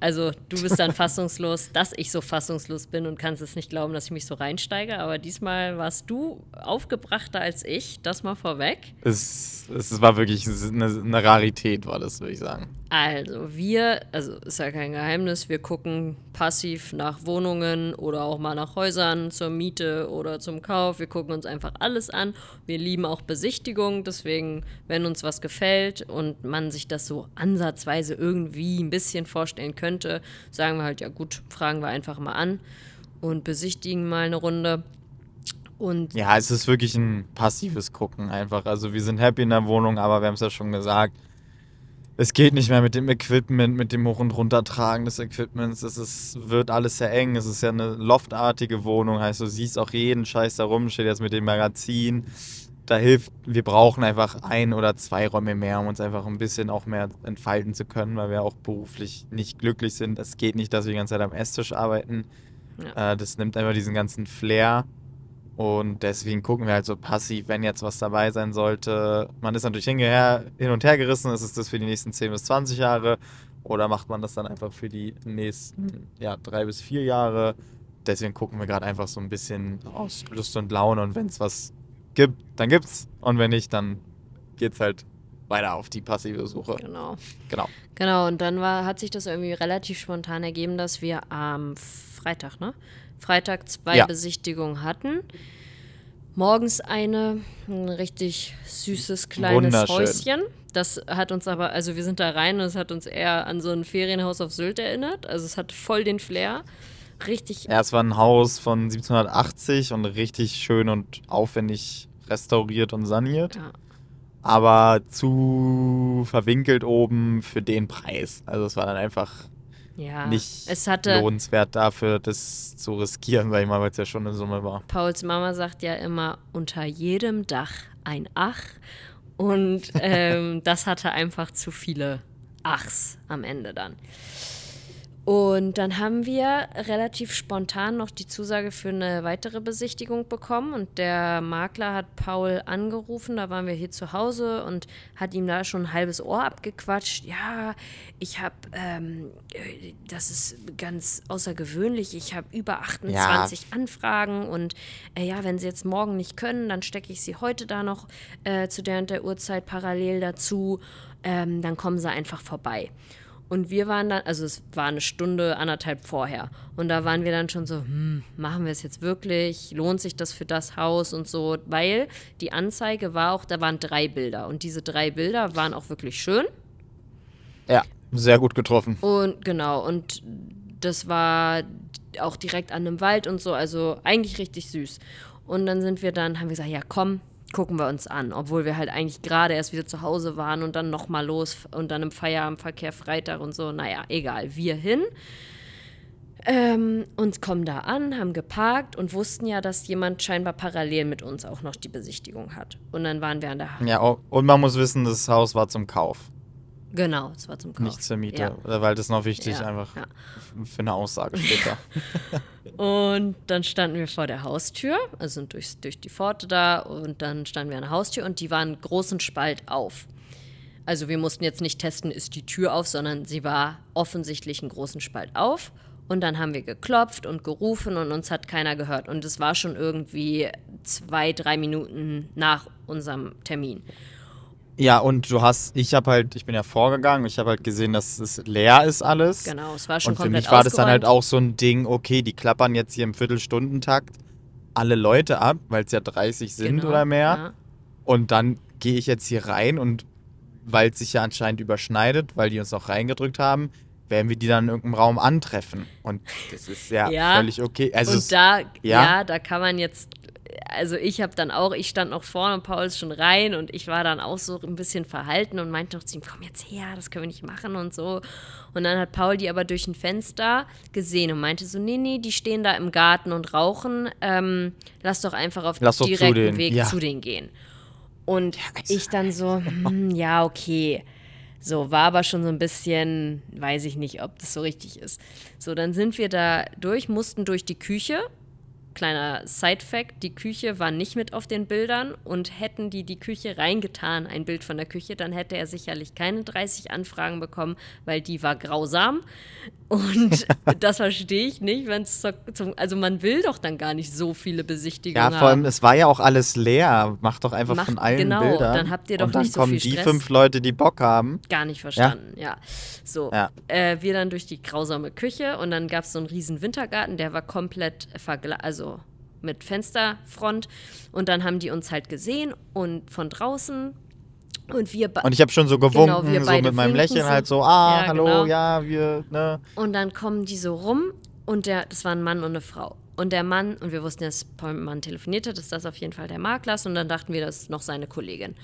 Also, du bist dann fassungslos, dass ich so fassungslos bin und kannst es nicht glauben, dass ich mich so reinsteige. Aber diesmal warst du aufgebrachter als ich. Das mal vorweg. Es, es war wirklich eine, eine Rarität, war das, würde ich sagen. Also, wir, also ist ja kein Geheimnis, wir gucken passiv nach Wohnungen oder auch mal nach Häusern zur Miete oder zum Kauf. Wir gucken uns einfach alles an. Wir lieben auch Besichtigungen, deswegen, wenn uns was gefällt und man sich das so ansatzweise irgendwie ein bisschen vorstellen könnte, sagen wir halt, ja gut, fragen wir einfach mal an und besichtigen mal eine Runde. Und Ja, es ist wirklich ein passives Gucken einfach. Also wir sind happy in der Wohnung, aber wir haben es ja schon gesagt. Es geht nicht mehr mit dem Equipment, mit dem Hoch- und Runtertragen des Equipments. Es ist, wird alles sehr eng. Es ist ja eine loftartige Wohnung. Heißt, du siehst auch jeden Scheiß da rum, steht jetzt mit dem Magazin. Da hilft, wir brauchen einfach ein oder zwei Räume mehr, um uns einfach ein bisschen auch mehr entfalten zu können, weil wir auch beruflich nicht glücklich sind. Es geht nicht, dass wir die ganze Zeit am Esstisch arbeiten. Äh, das nimmt einfach diesen ganzen Flair. Und deswegen gucken wir halt so passiv, wenn jetzt was dabei sein sollte. Man ist natürlich hingeher, hin und her gerissen, ist es das für die nächsten 10 bis 20 Jahre oder macht man das dann einfach für die nächsten ja, drei bis vier Jahre. Deswegen gucken wir gerade einfach so ein bisschen aus Lust und Laune und wenn es was gibt, dann gibt's und wenn nicht, dann geht's halt weiter auf die passive Suche. genau. Genau. Genau, und dann war, hat sich das irgendwie relativ spontan ergeben, dass wir am Freitag, ne? Freitag zwei Ja. Besichtigungen hatten. Morgens eine, ein richtig süßes kleines. Häuschen. Das hat uns aber, also wir sind da rein und es hat uns eher an so ein Ferienhaus auf Sylt erinnert. Also es hat voll den Flair. Richtig, Ja, es war ein Haus von 1780 und richtig schön und aufwendig restauriert und saniert. ja, aber zu verwinkelt oben für den Preis. Also es war dann einfach ja. nicht es hatte, lohnenswert dafür, das zu riskieren, sag ich mal, weil es ja schon eine Summe war. Pauls Mama sagt ja immer, unter jedem Dach ein Ach. Und ähm, das hatte einfach zu viele Achs am Ende dann. Und dann haben wir relativ spontan noch die Zusage für eine weitere Besichtigung bekommen. Und der Makler hat Paul angerufen, da waren wir hier zu Hause und hat ihm da schon ein halbes Ohr abgequatscht. Ja, ich habe, ähm, äh, das ist ganz außergewöhnlich, ich habe über 28 Anfragen und äh, ja, wenn sie jetzt morgen nicht können, dann stecke ich sie heute da noch äh, zu der und der Uhrzeit parallel dazu. Ähm, dann kommen sie einfach vorbei. Und wir waren dann, also es war eine Stunde, anderthalb vorher. Und da waren wir dann schon so, hm, machen wir es jetzt wirklich? Lohnt sich das für das Haus und so? Weil die Anzeige war auch, da waren drei Bilder. Und diese drei Bilder waren auch wirklich schön. Ja, Sehr gut getroffen. Und genau, und das war auch direkt an einem Wald und so, also eigentlich richtig süß. Und dann sind wir dann, haben wir gesagt, ja komm, gucken wir uns an, obwohl wir halt eigentlich gerade erst wieder zu Hause waren und dann nochmal los und dann im Feierabendverkehr Freitag und so. Naja, egal, wir hin. Ähm, und kommen da an, haben geparkt und wussten ja, dass jemand scheinbar parallel mit uns auch noch die Besichtigung hat. Und dann waren wir an der Ja, oh, und man muss wissen, das Haus war zum Kauf, Genau, es war zum Kauf. nicht zur Miete. Ja. Weil das noch wichtig, Ja, einfach ja. für eine Aussage später. Und dann standen wir vor der Haustür, also sind durch, durch die Pforte da und dann standen wir an der Haustür und die war einen großen Spalt auf. Also wir mussten jetzt nicht testen, ist die Tür auf, sondern sie war offensichtlich einen großen Spalt auf. Und dann haben wir geklopft und gerufen und uns hat keiner gehört. Und es war schon irgendwie zwei, drei Minuten nach unserem Termin. Ja, und du hast, ich habe halt, ich bin ja vorgegangen, ich habe halt gesehen, dass es leer ist alles. Genau, es war schon Und für komplett mich war das dann halt ausgeräumt. auch so ein Ding, okay, die klappern jetzt hier im Viertelstundentakt alle Leute ab, weil es ja 30 sind Genau, oder mehr. ja. Und dann gehe ich jetzt hier rein und weil es sich ja anscheinend überschneidet, weil die uns auch reingedrückt haben, werden wir die dann in irgendeinem Raum antreffen. Und das ist ja, Ja. völlig okay. Also und da, ja. ja. da kann man jetzt, also ich habe dann auch, ich stand noch vorne und Paul ist schon rein und ich war dann auch so ein bisschen verhalten und meinte noch zu ihm, komm jetzt her, das können wir nicht machen und so. Und dann hat Paul die aber durch ein Fenster gesehen und meinte so, nee, nee, die stehen da im Garten und rauchen, ähm, lass doch einfach auf Lass direkten Weg ja. zu denen gehen. Und also- ich dann so, hm, ja, okay. So, war aber schon so ein bisschen, weiß ich nicht, ob das so richtig ist. So, dann sind wir da durch, mussten durch die Küche. Kleiner Side-Fact: Die Küche war nicht mit auf den Bildern und hätten die die Küche reingetan, ein Bild von der Küche, dann hätte er sicherlich keine 30 Anfragen bekommen, weil die war grausam. Und das verstehe ich nicht, wenn es zum. Also, man will doch dann gar nicht so viele Besichtigungen ja, vor allem, haben. es war ja auch alles leer. Mach doch einfach Macht- von allen genau, Bildern. dann habt ihr doch und dann nicht so kommen viel die Stress. fünf Leute, die Bock haben. Gar nicht verstanden, ja. So, Ja. Äh, wir dann durch die grausame Küche und dann gab es so einen riesen Wintergarten, der war komplett vergla also mit Fensterfront und dann haben die uns halt gesehen und von draußen und wir Und ich habe schon so gewunken, Genau, so mit meinem Lächeln so. halt so, ah, Ja, hallo, genau. ja, wir, ne. und dann kommen die so rum und der, das war ein Mann und eine Frau. Und der Mann, und wir wussten, dass dem Mann telefoniert hat, ist das auf jeden Fall der Makler und dann dachten wir, das ist noch seine Kollegin.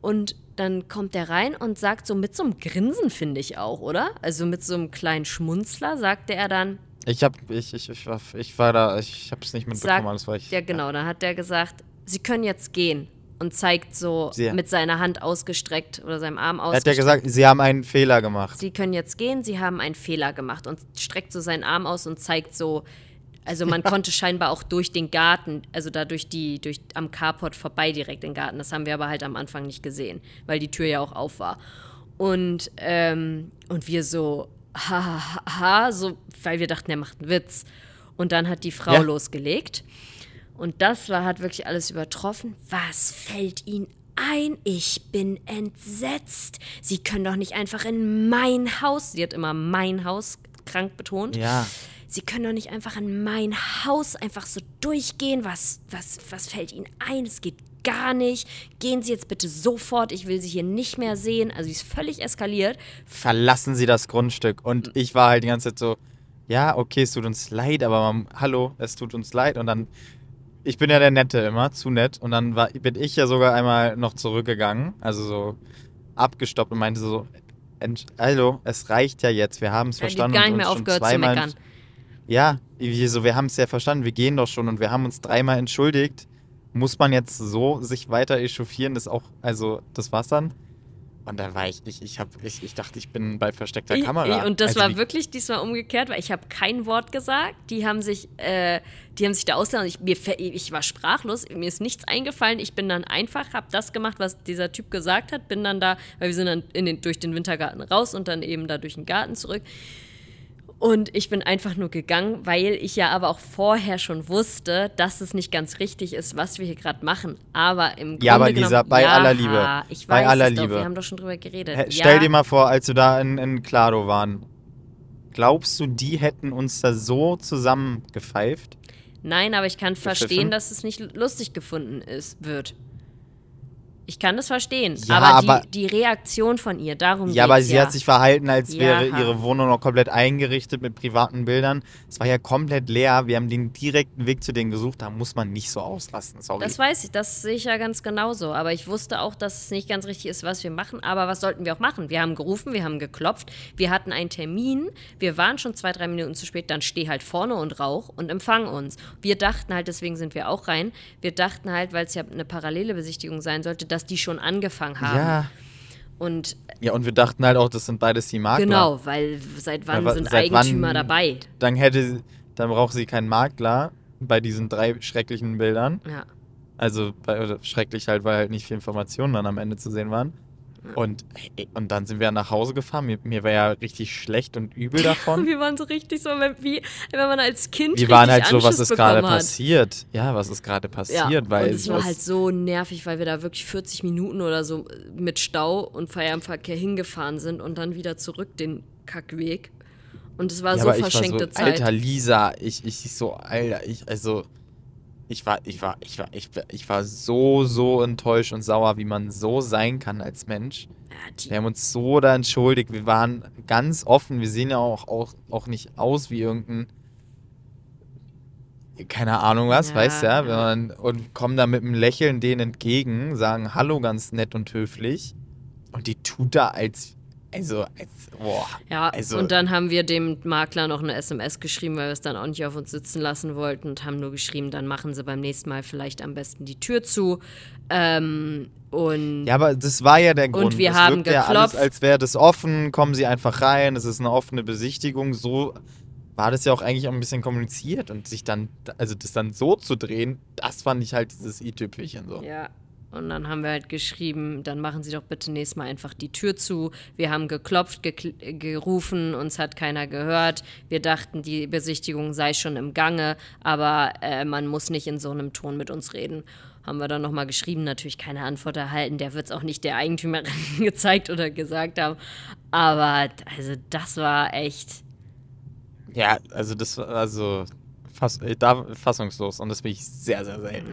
Und dann kommt der rein und sagt so mit so einem Grinsen, finde ich auch, oder? Also mit so einem kleinen Schmunzler sagte er dann, Ich hab, ich, ich, ich, war, ich war da, ich hab's nicht mitbekommen, sagt, alles war ich. ja genau, dann hat der gesagt, sie können jetzt gehen und zeigt so Sie- mit seiner Hand ausgestreckt oder seinem Arm Er hat ja ausgestreckt. gesagt, sie haben einen Fehler gemacht. Sie können jetzt gehen, Sie haben einen Fehler gemacht und streckt so seinen Arm aus und zeigt so, also man konnte scheinbar auch durch den Garten, also da durch die, durch am Carport vorbei direkt in den Garten. Das haben wir aber halt am Anfang nicht gesehen, weil die Tür ja auch auf war. Und, ähm, und wir so, ha, ha, ha, so, weil wir dachten, er macht einen Witz. Und dann hat die Frau Ja. losgelegt. Und das war, hat wirklich alles übertroffen. Was fällt Ihnen ein? Ich bin entsetzt. Sie können doch nicht einfach in mein Haus, sie hat immer mein Haus krank betont. Ja. Sie können doch nicht einfach in mein Haus einfach so durchgehen. Was, was, was fällt Ihnen ein? Es geht gar nicht. Gehen Sie jetzt bitte sofort. Ich will Sie hier nicht mehr sehen. Also sie ist völlig eskaliert. Verlassen Sie das Grundstück. Und ich war halt die ganze Zeit so, ja, okay, es tut uns leid, aber man, hallo, es tut uns leid. Und dann, ich bin ja der Nette immer, zu nett. Und dann war, bin ich ja sogar einmal noch zurückgegangen, also so abgestoppt und meinte so, "Entsch- hallo, es reicht ja jetzt, wir haben es Ja, die verstanden. gar nicht mehr aufgehört zu meckern. Ja, wie so, wir haben es ja verstanden, wir gehen doch schon und wir haben uns dreimal entschuldigt. Muss man jetzt so sich weiter echauffieren, das auch, also das war's dann. Und dann war ich, ich, ich, hab, ich, ich dachte, ich bin bei versteckter Kamera. Ich, und das also war wirklich diesmal umgekehrt, weil ich habe kein Wort gesagt. Die haben sich, äh, die haben sich da ausgelassen. Ich, mir, ich war sprachlos. Mir ist nichts eingefallen. Ich bin dann einfach, habe das gemacht, was dieser Typ gesagt hat. Bin dann da, weil wir sind dann in den, durch den Wintergarten raus und dann eben da durch den Garten zurück. Und ich bin einfach nur gegangen, weil ich ja aber auch vorher schon wusste, dass es nicht ganz richtig ist, was wir hier gerade machen. Aber im Grunde Ja, aber genommen, Lisa, bei ja, aller Liebe, Ich bei weiß aller es doch, Liebe. wir haben doch schon drüber geredet. Ja, Stell dir mal vor, als wir da in, in Klado waren. Glaubst du, die hätten uns da so zusammengepfeift? Nein, aber ich kann verstehen, dass es nicht lustig gefunden ist, wird. Ich kann das verstehen. Ja, aber, aber- die, die Reaktion von ihr, darum Ja, aber sie ja. hat sich verhalten, als Ja. wäre ihre Wohnung noch komplett eingerichtet mit privaten Bildern. Es war ja komplett leer. Wir haben den direkten Weg zu denen gesucht. Da muss man nicht so auslassen. Sorry. Das weiß ich, das sehe ich ja ganz genauso. Aber ich wusste auch, dass es nicht ganz richtig ist, was wir machen. Aber was sollten wir auch machen? Wir haben gerufen, wir haben geklopft, wir hatten einen Termin, wir waren schon zwei, drei Minuten zu spät, dann steh halt vorne und rauch und empfang uns. Wir dachten halt, deswegen sind wir auch rein, wir dachten halt, weil es ja eine parallele Besichtigung sein sollte, dass die schon angefangen haben. ja. Und ja, und wir dachten halt auch, das sind beides die Makler. genau, weil seit wann wa- sind seit Eigentümer wann- dabei? Dann hätte, dann braucht sie keinen Makler bei diesen drei schrecklichen Bildern. Ja. Also bei, schrecklich halt, weil halt nicht viel Informationen dann am Ende zu sehen waren. Und, ey, und dann sind wir nach Hause gefahren. Mir, mir war ja richtig schlecht und übel davon. Wir waren so richtig so, wie wenn man als Kind Wir waren halt so, was ist gerade passiert? Ja, was ist gerade passiert? Ja, weil und es war halt so nervig, weil wir da wirklich 40 Minuten oder so mit Stau und Feierabendverkehr hingefahren sind und dann wieder zurück den Kackweg. Und es war ja, so ich war verschenkte so, Zeit. Alter, Lisa, ich, ich so, Alter, ich, also, ich war, ich war, ich war, ich war, ich war so, so enttäuscht und sauer, wie man so sein kann als Mensch. die, Wir haben uns so da entschuldigt. Wir waren ganz offen. Wir sehen ja auch, auch, auch nicht aus wie irgendein. Keine Ahnung was, Ja, weißt du ja? man, und kommen da mit einem Lächeln denen entgegen, sagen Hallo ganz nett und höflich. Und die tut da als. Also, als. Boah. ja, also- und dann haben wir dem Makler noch eine SMS geschrieben, weil wir es dann auch nicht auf uns sitzen lassen wollten und haben nur geschrieben, dann machen sie beim nächsten Mal vielleicht am besten die Tür zu. Ähm, und Ja, aber das war ja der Grund. wir es haben wirkt ja alles, geklopft. als wäre das offen. Kommen Sie einfach rein. Es ist eine offene Besichtigung. So war das ja auch eigentlich auch ein bisschen kommuniziert. Und sich dann, also das dann so zu drehen, das fand ich halt dieses i-Tüpfelchen so. Ja. Und dann haben wir halt geschrieben, dann machen Sie doch bitte nächstes Mal einfach die Tür zu. Wir haben geklopft, gekl gerufen, uns hat keiner gehört. Wir dachten, die Besichtigung sei schon im Gange, aber äh, man muss nicht in so einem Ton mit uns reden. Haben wir dann nochmal geschrieben, natürlich keine Antwort erhalten. Der wird es auch nicht der Eigentümerin gezeigt oder gesagt haben. Aber also das war echt. Ja, also das war also fass, äh, da, fassungslos. Und das bin ich sehr, sehr selten.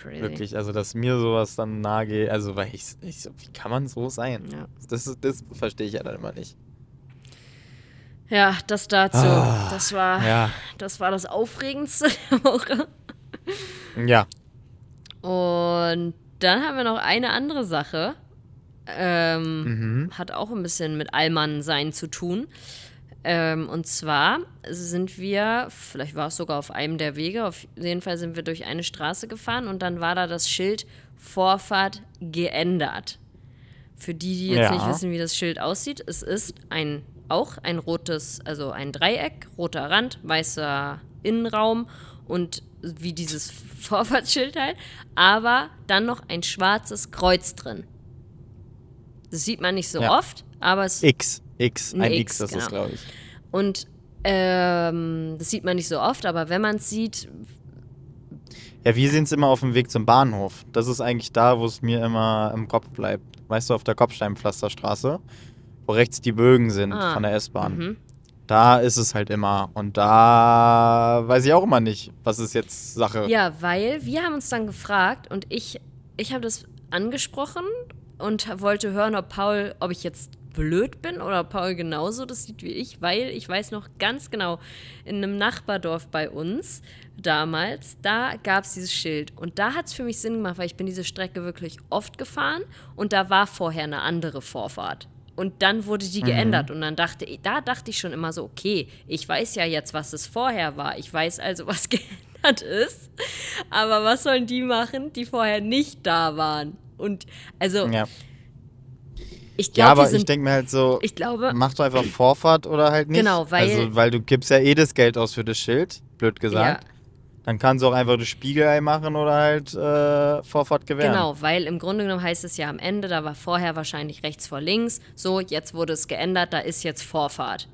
Crazy. Wirklich. Also, dass mir sowas dann nahe geht. Also, weil ich, ich so, wie kann man so sein? Ja. Das, das verstehe ich ja dann immer nicht. Ja, das dazu. Ah, das war Ja. das war das Aufregendste der Woche. Ja. Und dann haben wir noch eine andere Sache. Ähm, Mhm. Hat auch ein bisschen mit Allmann-Sein zu tun. Ähm, und zwar sind wir, vielleicht war es sogar auf einem der Wege, auf jeden Fall sind wir durch eine Straße gefahren und dann war da das Schild Vorfahrt geändert. Für die, die jetzt Ja. nicht wissen, wie das Schild aussieht, es ist ein auch ein rotes, also ein Dreieck, roter Rand, weißer Innenraum und wie dieses Vorfahrtsschild halt, aber dann noch ein schwarzes Kreuz drin. Das sieht man nicht so Ja. oft, aber es X. X. Ein Ein X, X, das genau. ist, glaube ich. und ähm, das sieht man nicht so oft, aber wenn man es sieht, Ja, wir sehen es immer auf dem Weg zum Bahnhof. Das ist eigentlich da, wo es mir immer im Kopf bleibt. Weißt du, auf der Kopfsteinpflasterstraße, wo rechts die Bögen sind Ah, von der S-Bahn. mhm. Da ist es halt immer. Und da weiß ich auch immer nicht, was ist jetzt Sache. Ja, weil wir haben uns dann gefragt und ich, ich habe das angesprochen und wollte hören, ob Paul, ob ich jetzt blöd bin oder Paul genauso das sieht wie ich, weil ich weiß noch ganz genau, in einem Nachbardorf bei uns damals, da gab es dieses Schild und da hat es für mich Sinn gemacht, weil ich bin diese Strecke wirklich oft gefahren und da war vorher eine andere Vorfahrt. Und dann wurde die geändert und dann dachte ich, da dachte ich schon immer so, okay, ich weiß ja jetzt, was es vorher war. Ich weiß also, was geändert ist. Aber was sollen die machen, die vorher nicht da waren? Und also, Ja, ich ja glaube, aber sind, ich denke mir halt so, ich glaube, mach doch einfach Vorfahrt oder halt nicht. Genau, weil- Also, weil du gibst ja eh das Geld aus für das Schild, blöd gesagt. Dann kannst du auch einfach das Spiegelei machen oder halt äh, Vorfahrt gewähren. Genau, weil im Grunde genommen heißt es ja am Ende, da war vorher wahrscheinlich rechts vor links. So, jetzt wurde es geändert, da ist jetzt Vorfahrt.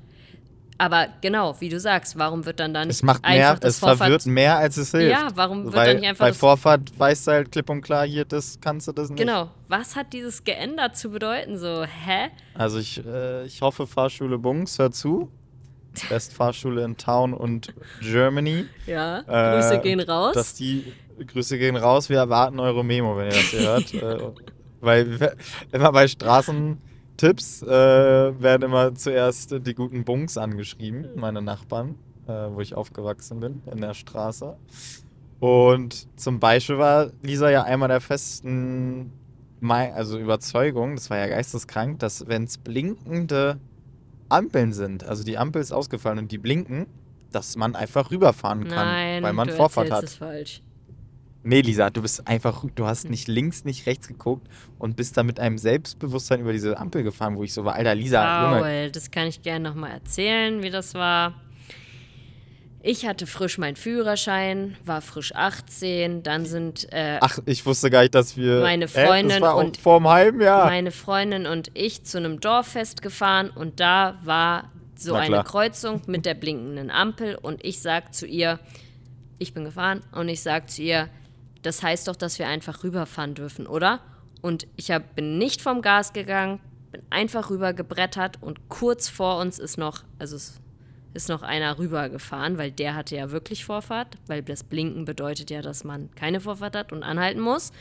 Aber genau, wie du sagst, warum wird dann dann Es macht einfach mehr, das es Vorfahrt verwirrt mehr, als es hilft. Ja, warum wird Weil dann nicht einfach bei Vorfahrt weißt du halt klipp und klar, hier, das kannst du das nicht. Genau, was hat dieses geändert zu bedeuten? So, hä? Also ich, äh, ich hoffe, Fahrschule Bungs, hör zu. Best Fahrschule in Town und Germany. Ja, Äh, Grüße gehen raus. Dass die Grüße gehen raus, wir erwarten eure Memo, wenn ihr das hier hört. Äh, weil wir- immer bei Straßentipps äh, werden immer zuerst die guten Bunks angeschrieben, meine Nachbarn, äh, wo ich aufgewachsen bin, in der Straße. Und zum Beispiel war Lisa ja einmal der festen Mei- also Überzeugung, das war ja geisteskrank, dass wenn es blinkende Ampeln sind, also die Ampel ist ausgefallen und die blinken, dass man einfach rüberfahren kann, Nein, weil man du Vorfahrt hat. es falsch. Nee, Lisa, du bist einfach, du hast nicht links, nicht rechts geguckt und bist da mit einem Selbstbewusstsein über diese Ampel gefahren, wo ich so war, Alter, Lisa, Junge, Paul, das kann ich gerne nochmal erzählen, wie das war. Ich hatte frisch meinen Führerschein, war frisch 18, dann sind äh, ach, ich wusste gar nicht, dass wir, Meine Äh, das Freundin war auch und- vor einem halben Jahr. meine Freundin und ich zu einem Dorffest gefahren und da war so eine. Kreuzung mit der blinkenden Ampel und ich sag zu ihr, ich bin gefahren und ich sag zu ihr, das heißt doch, dass wir einfach rüberfahren dürfen, oder? Und ich hab, bin nicht vom Gas gegangen, bin einfach rübergebrettert und kurz vor uns ist noch, also es ist noch einer rübergefahren, weil der hatte ja wirklich Vorfahrt, weil das Blinken bedeutet ja, dass man keine Vorfahrt hat und anhalten muss.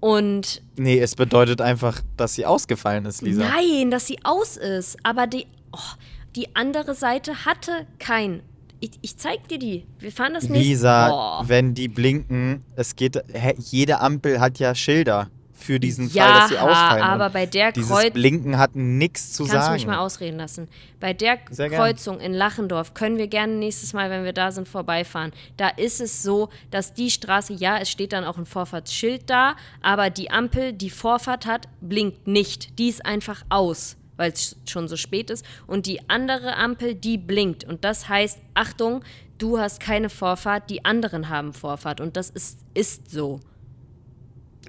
Und Nee, es bedeutet einfach, dass sie ausgefallen ist, Lisa. Nein, dass sie aus ist. Aber die, oh, die andere Seite hatte kein. Ich, ich zeig dir die. Wir fahren das nicht. Lisa, Oh. wenn die blinken, es geht, hä, jede Ampel hat ja Schilder für diesen ja, Fall, dass sie ausfallen. aber bei der dieses Kreuz. Blinken hat nichts zu Kannst sagen. mich mal ausreden lassen? Bei der. Kreuzung in Lachendorf können wir gerne nächstes Mal, wenn wir da sind, vorbeifahren. Da ist es so, dass die Straße, ja, es steht dann auch ein Vorfahrtsschild da, aber die Ampel, die Vorfahrt hat, blinkt nicht. Die ist einfach aus, weil es schon so spät ist. Und die andere Ampel, die blinkt. Und das heißt, Achtung, du hast keine Vorfahrt, die anderen haben Vorfahrt. Und das ist, ist so.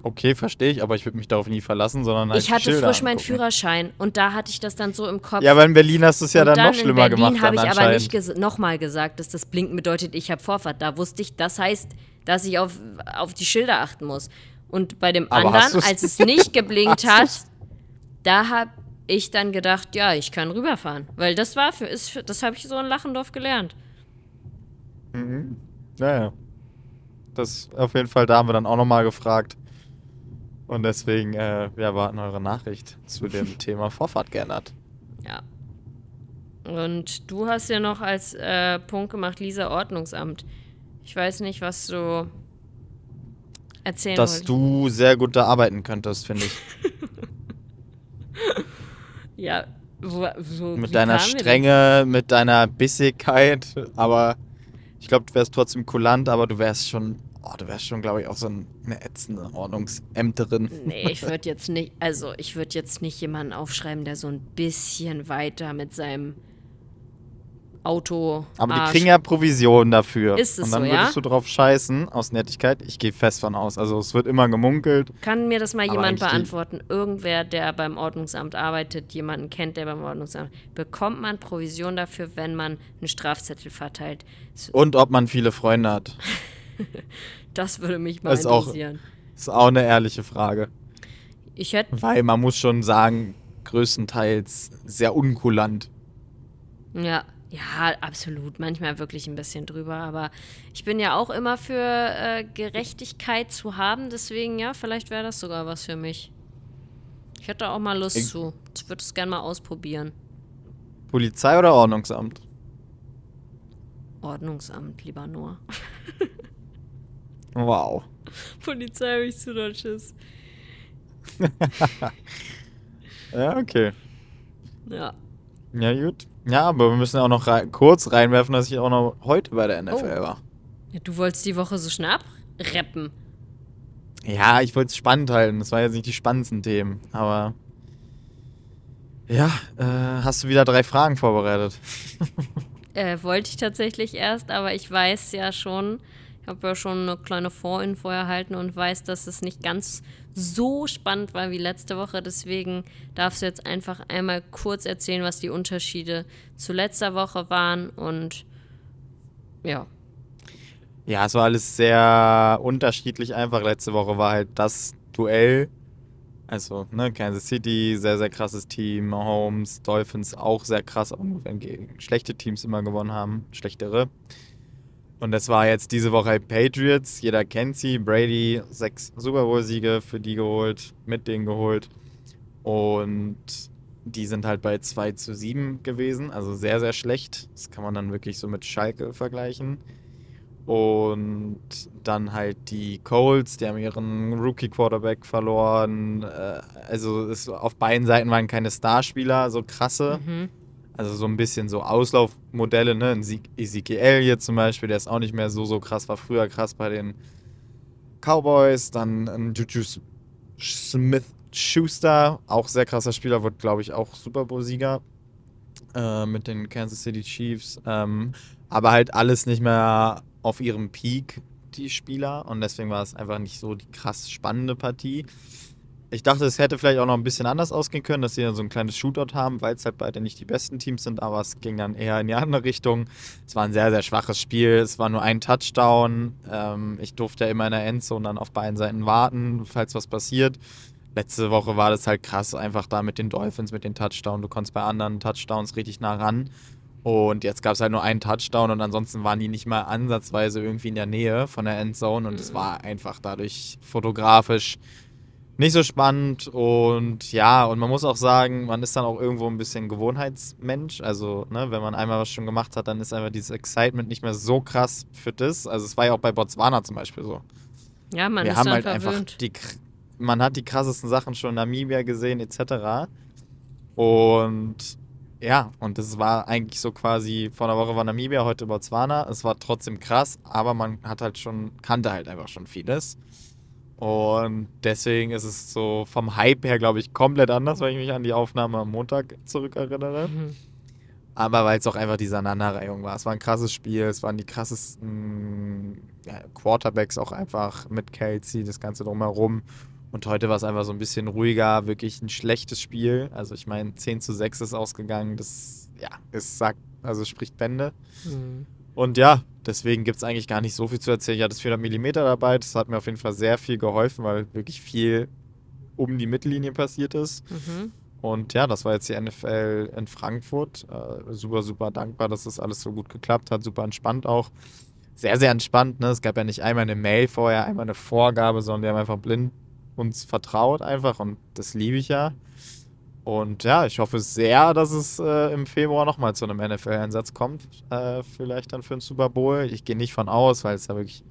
Okay, verstehe ich, aber ich würde mich darauf nie verlassen, sondern halt ich hatte Schilder frisch meinen. Führerschein und da hatte ich das dann so im Kopf. Ja, aber in Berlin hast du es ja Und dann, noch in schlimmer Berlin gemacht. habe dann ich aber nicht ges nochmal gesagt, dass das Blinken bedeutet, ich habe Vorfahrt. Da wusste ich, das heißt, dass ich auf, auf die Schilder achten muss. Und bei dem Aber anderen, als es nicht geblinkt hat, da habe ich dann gedacht, ja, ich kann rüberfahren. Weil das war für, ist das habe ich so in Lachendorf gelernt. Naja. Das auf jeden Fall, da haben wir dann auch nochmal gefragt. Und deswegen, äh, wir warten eure Nachricht zu dem Thema Vorfahrt geändert. Ja. Und du hast ja noch als äh, Punkt gemacht, Lisa Ordnungsamt. Ich weiß nicht, was du erzählen Dass wolltest. du sehr gut da arbeiten könntest, finde ich. Ja, wo, wo, Mit deiner Strenge, mit deiner Bissigkeit, aber ich glaube, du wärst trotzdem kulant, aber du wärst schon, oh, du wärst schon, glaube ich, auch so ein- eine ätzende Ordnungsämterin. Nee, ich würde jetzt nicht, also ich würde jetzt nicht jemanden aufschreiben, der so ein bisschen weiter mit seinem Auto. Aber die kriegen ja Provision dafür. Ist es Und dann so, ja? würdest du drauf scheißen, aus Nettigkeit. Ich gehe fest von aus. Also es wird immer gemunkelt. Kann mir das mal jemand beantworten? Irgendwer, der beim Ordnungsamt arbeitet, jemanden kennt, der beim Ordnungsamt, bekommt man Provision dafür, wenn man einen Strafzettel verteilt? Und ob man viele Freunde hat. Das würde mich mal Ist auch- interessieren. Ist auch eine ehrliche Frage. Ich hätte, Weil man muss schon sagen, größtenteils sehr unkulant. ja, ja, absolut. Manchmal wirklich ein bisschen drüber, aber ich bin ja auch immer für äh, Gerechtigkeit zu haben, deswegen ja, vielleicht wäre das sogar was für mich. Ich hätte auch mal Lust Ich- zu. Ich würde es gerne mal ausprobieren. Polizei oder Ordnungsamt? Ordnungsamt, lieber nur. Wow. Polizei habe ich zu deutsches. Ja, okay. Ja. Ja, gut. Ja, aber wir müssen auch noch rei kurz reinwerfen, dass ich auch noch heute bei der NFL Oh. war. ja. Du wolltest die Woche so schnell abreppen. Ja, ich wollte es spannend halten. Das waren jetzt nicht die spannendsten Themen. Aber ja, äh, hast du wieder drei Fragen vorbereitet? Äh, wollte ich tatsächlich erst, aber ich weiß ja schon, habe ja schon eine kleine Vorinfo erhalten und weiß, dass es nicht ganz so spannend war wie letzte Woche. Deswegen darfst du jetzt einfach einmal kurz erzählen, was die Unterschiede zu letzter Woche waren und ja. Ja, es war alles sehr unterschiedlich einfach. Letzte Woche war halt das Duell. Also, ne, Kansas City, sehr, sehr krasses Team. Mahomes, Dolphins auch sehr krass, auch wenn schlechte Teams immer gewonnen haben. Schlechtere. Und das war jetzt diese Woche Patriots. Jeder kennt sie. Brady, sechs Super Bowl-Siege für die geholt, mit denen geholt. Und die sind halt bei 2 zu 7 gewesen. Also sehr, sehr schlecht. Das kann man dann wirklich so mit Schalke vergleichen. Und dann halt die Colts, die haben ihren Rookie-Quarterback verloren. Äh, Also auf beiden Seiten waren keine Starspieler, so krasse. Mhm. Also so ein bisschen so Auslaufmodelle, ne? Ein Ezekiel Elliott zum Beispiel, der ist auch nicht mehr so, so krass, war früher krass bei den Cowboys. Dann ein Juju S- Smith-Schuster, auch sehr krasser Spieler, wird glaube ich auch Super Bowl-Sieger äh, mit den Kansas City Chiefs. Ähm, aber halt alles nicht mehr auf ihrem Peak, die Spieler. Und deswegen war es einfach nicht so die krass spannende Partie. Ich dachte, es hätte vielleicht auch noch ein bisschen anders ausgehen können, dass sie dann so ein kleines Shootout haben, weil es halt beide nicht die besten Teams sind, aber es ging dann eher in die andere Richtung. Es war ein sehr, sehr schwaches Spiel. Es war nur ein Touchdown. Ähm, ich durfte ja immer in der Endzone dann auf beiden Seiten warten, falls was passiert. Letzte Woche war das halt krass, einfach da mit den Dolphins, mit den Touchdowns. Du konntest bei anderen Touchdowns richtig nah ran. Und jetzt gab es halt nur einen Touchdown und ansonsten waren die nicht mal ansatzweise irgendwie in der Nähe von der Endzone und es war einfach dadurch fotografisch nicht so spannend und ja, und man muss auch sagen, man ist dann auch irgendwo ein bisschen Gewohnheitsmensch. Also, ne, wenn man einmal was schon gemacht hat, dann ist einfach dieses Excitement nicht mehr so krass für das. Also, es war ja auch bei Botswana zum Beispiel so. Ja, man Wir ist haben halt einfach die, man hat die krassesten Sachen schon in Namibia gesehen, etc. Und ja, und das war eigentlich so quasi, vor einer Woche war Namibia, heute Botswana. Es war trotzdem krass, aber man hat halt schon, kannte halt einfach schon vieles. Und deswegen ist es so vom Hype her, glaube ich, komplett anders, weil ich mich an die Aufnahme am Montag zurückerinnere. Mhm. Aber weil es auch einfach diese Aneinanderreihung war. Es war ein krasses Spiel, es waren die krassesten ja, Quarterbacks auch einfach mit Kelsey, das Ganze drumherum. Und heute war es einfach so ein bisschen ruhiger, wirklich ein schlechtes Spiel. Also ich meine, 10 zu 6 ist ausgegangen. Das, ja, es sagt, also es spricht Bände. Mhm. Und ja, deswegen gibt es eigentlich gar nicht so viel zu erzählen. Ich hatte das 400 mm dabei. Das hat mir auf jeden Fall sehr viel geholfen, weil wirklich viel um die Mittellinie passiert ist. Mhm. Und ja, das war jetzt die NFL in Frankfurt. Äh, super, super dankbar, dass das alles so gut geklappt hat. Super entspannt auch. Sehr, sehr entspannt. Ne? Es gab ja nicht einmal eine Mail vorher, einmal eine Vorgabe, sondern die haben einfach blind uns vertraut einfach und das liebe ich ja. Und ja, ich hoffe sehr, dass es äh, im Februar nochmal zu einem NFL-Einsatz kommt. Äh, vielleicht dann für den Super Bowl. Ich gehe nicht von aus, weil es ja wirklich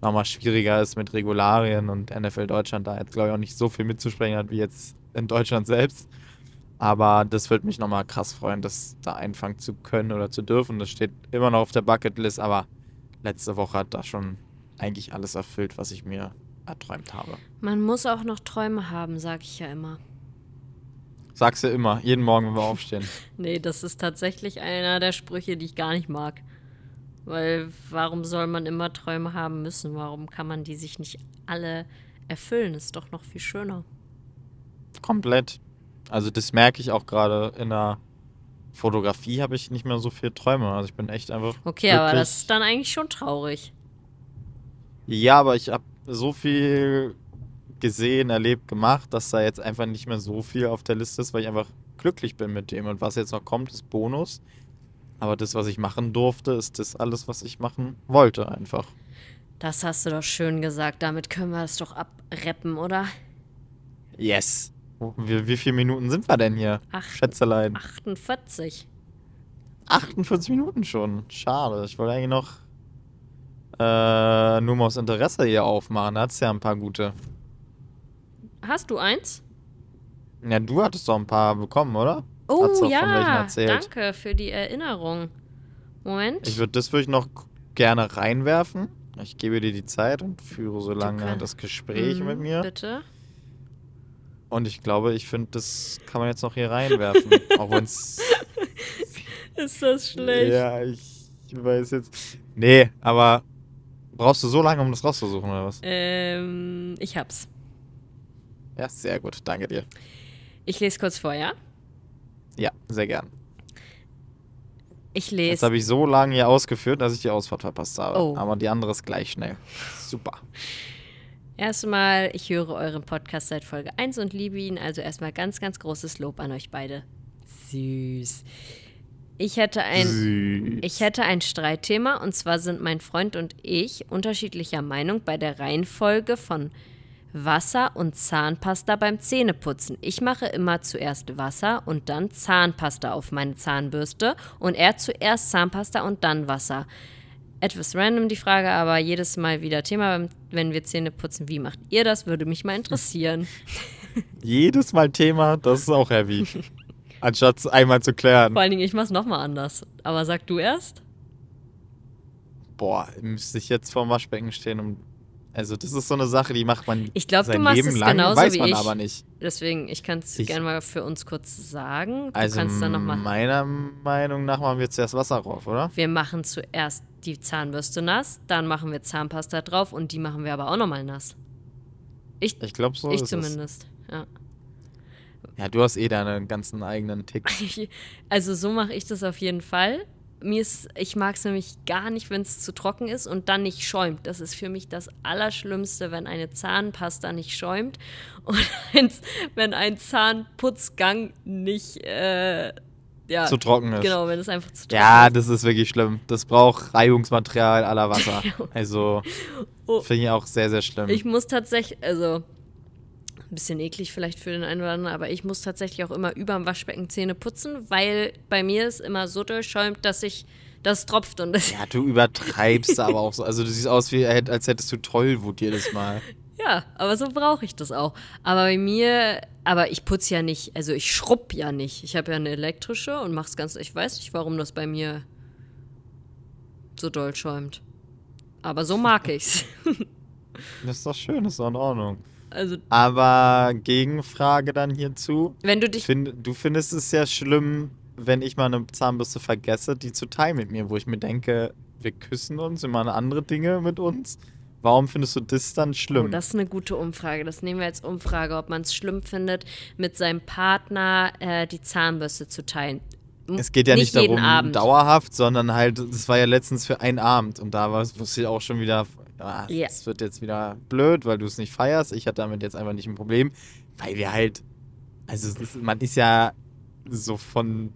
nochmal schwieriger ist mit Regularien und NFL Deutschland da jetzt, glaube ich, auch nicht so viel mitzusprechen hat wie jetzt in Deutschland selbst. Aber das würde mich nochmal krass freuen, das da einfangen zu können oder zu dürfen. Das steht immer noch auf der Bucketlist, aber letzte Woche hat da schon eigentlich alles erfüllt, was ich mir erträumt habe. Man muss auch noch Träume haben, sag ich ja immer. Sagst du immer, jeden Morgen, wenn wir aufstehen. Nee, das ist tatsächlich einer der Sprüche, die ich gar nicht mag. Weil warum soll man immer Träume haben müssen? Warum kann man die sich nicht alle erfüllen? Ist doch noch viel schöner. Komplett. Also das merke ich auch gerade in der Fotografie habe ich nicht mehr so viele Träume. Also ich bin echt einfach. Okay, aber das ist dann eigentlich schon traurig. Ja, aber ich habe so viel gesehen, erlebt, gemacht, dass da jetzt einfach nicht mehr so viel auf der Liste ist, weil ich einfach glücklich bin mit dem. Und was jetzt noch kommt, ist Bonus. Aber das, was ich machen durfte, ist das alles, was ich machen wollte, einfach. Das hast du doch schön gesagt. Damit können wir es doch abreppen, oder? Yes. Wie, wie viele Minuten sind wir denn hier? Acht- Schätzelein. 48. 48 Minuten schon. Schade. Ich wollte eigentlich noch äh, nur mal aus Interesse hier aufmachen. Da hat's ja ein paar gute. Hast du eins? Ja, du hattest doch ein paar bekommen, oder? Oh ja, danke für die Erinnerung. Moment. Ich würde das würde ich noch gerne reinwerfen. Ich gebe dir die Zeit und führe so lange das Gespräch Mhm, mit mir. Bitte. Und ich glaube, ich finde, das kann man jetzt noch hier reinwerfen. auch wenn es. Ist das schlecht? Ja, ich weiß jetzt. Nee, aber brauchst du so lange, um das rauszusuchen, oder was? Ähm, ich hab's. Ja, sehr gut. Danke dir. Ich lese kurz vor, ja? Ja, sehr gern. Ich lese. habe ich so lange hier ausgeführt, dass ich die Ausfahrt verpasst habe. Oh. Aber die andere ist gleich schnell. Super. Erstmal, ich höre euren Podcast seit Folge 1 und liebe ihn. Also erstmal ganz, ganz großes Lob an euch beide. Süß. Ich hätte ein, Süß. ich hätte ein Streitthema und zwar sind mein Freund und ich unterschiedlicher Meinung bei der Reihenfolge von Wasser und Zahnpasta beim Zähneputzen. Ich mache immer zuerst Wasser und dann Zahnpasta auf meine Zahnbürste und er zuerst Zahnpasta und dann Wasser. Etwas random die Frage, aber jedes Mal wieder Thema, wenn wir Zähne putzen. Wie macht ihr das? Würde mich mal interessieren. Jedes Mal Thema, das ist auch heavy. Anstatt es einmal zu klären. Vor allen Dingen, ich mach's nochmal anders. Aber sag du erst? Boah, müsste ich jetzt vorm Waschbecken stehen und. Also, das ist so eine Sache, die macht man Ich glaub, du sein machst Leben es lang, genauso weiß wie man ich. aber nicht. Deswegen, ich kann es gerne mal für uns kurz sagen. Du Also, kannst dann nochmal. meiner Meinung nach machen wir zuerst Wasser drauf, oder? Wir machen zuerst die Zahnbürste nass, dann machen wir Zahnpasta drauf und die machen wir aber auch nochmal nass. Ich, Ich glaube, so ich ist zumindest. Ja. es. Ja, du hast eh deine ganzen eigenen Ticks. Also so mache ich das auf jeden Fall. Mir ist, ich mag es nämlich gar nicht, wenn es zu trocken ist und dann nicht schäumt. Das ist für mich das Allerschlimmste, wenn eine Zahnpasta nicht schäumt und wenn ein Zahnputzgang nicht äh, ja, Zu trocken ist. Genau, wenn es einfach zu trocken Ja, ist. das ist wirklich schlimm. Das braucht Reibungsmaterial aller Wasser. Also, Oh. finde ich auch sehr, sehr schlimm. Ich muss tatsächlich, also ein bisschen eklig vielleicht für den einen oder anderen, aber ich muss tatsächlich auch immer überm Waschbecken Zähne putzen, weil bei mir es immer so durchschäumt, dass ich das tropft und das ja, du übertreibst aber auch so. Also, du siehst aus, wie, als hättest du Tollwut jedes Mal. Ja, aber so brauche ich das auch. Aber bei mir, aber ich putze ja nicht, also ich schrubb ja nicht. Ich habe ja eine elektrische und mach's ganz, ich weiß nicht, warum das bei mir so doll schäumt. Aber so mag ich's. Das ist doch schön, das ist doch in Ordnung. Also, Aber Gegenfrage dann hierzu. wenn du dich Find, du findest es ja schlimm, wenn ich mal eine Zahnbürste vergesse, die zu teilen mit mir, wo ich mir denke, wir küssen uns, wir machen andere Dinge mit uns. Warum findest du das dann schlimm? Oh, das ist eine gute Umfrage. Das nehmen wir als Umfrage, ob man es schlimm findet, mit seinem Partner äh, die Zahnbürste zu teilen. M- es geht ja nicht, jeden darum Abend. dauerhaft, sondern halt, das war ja letztens für einen Abend und da war- wusste ich auch schon wieder, Ja. es wird jetzt wieder blöd, weil du es nicht feierst. Ich hatte damit jetzt einfach nicht ein Problem, weil wir halt, also ist, man ist ja so von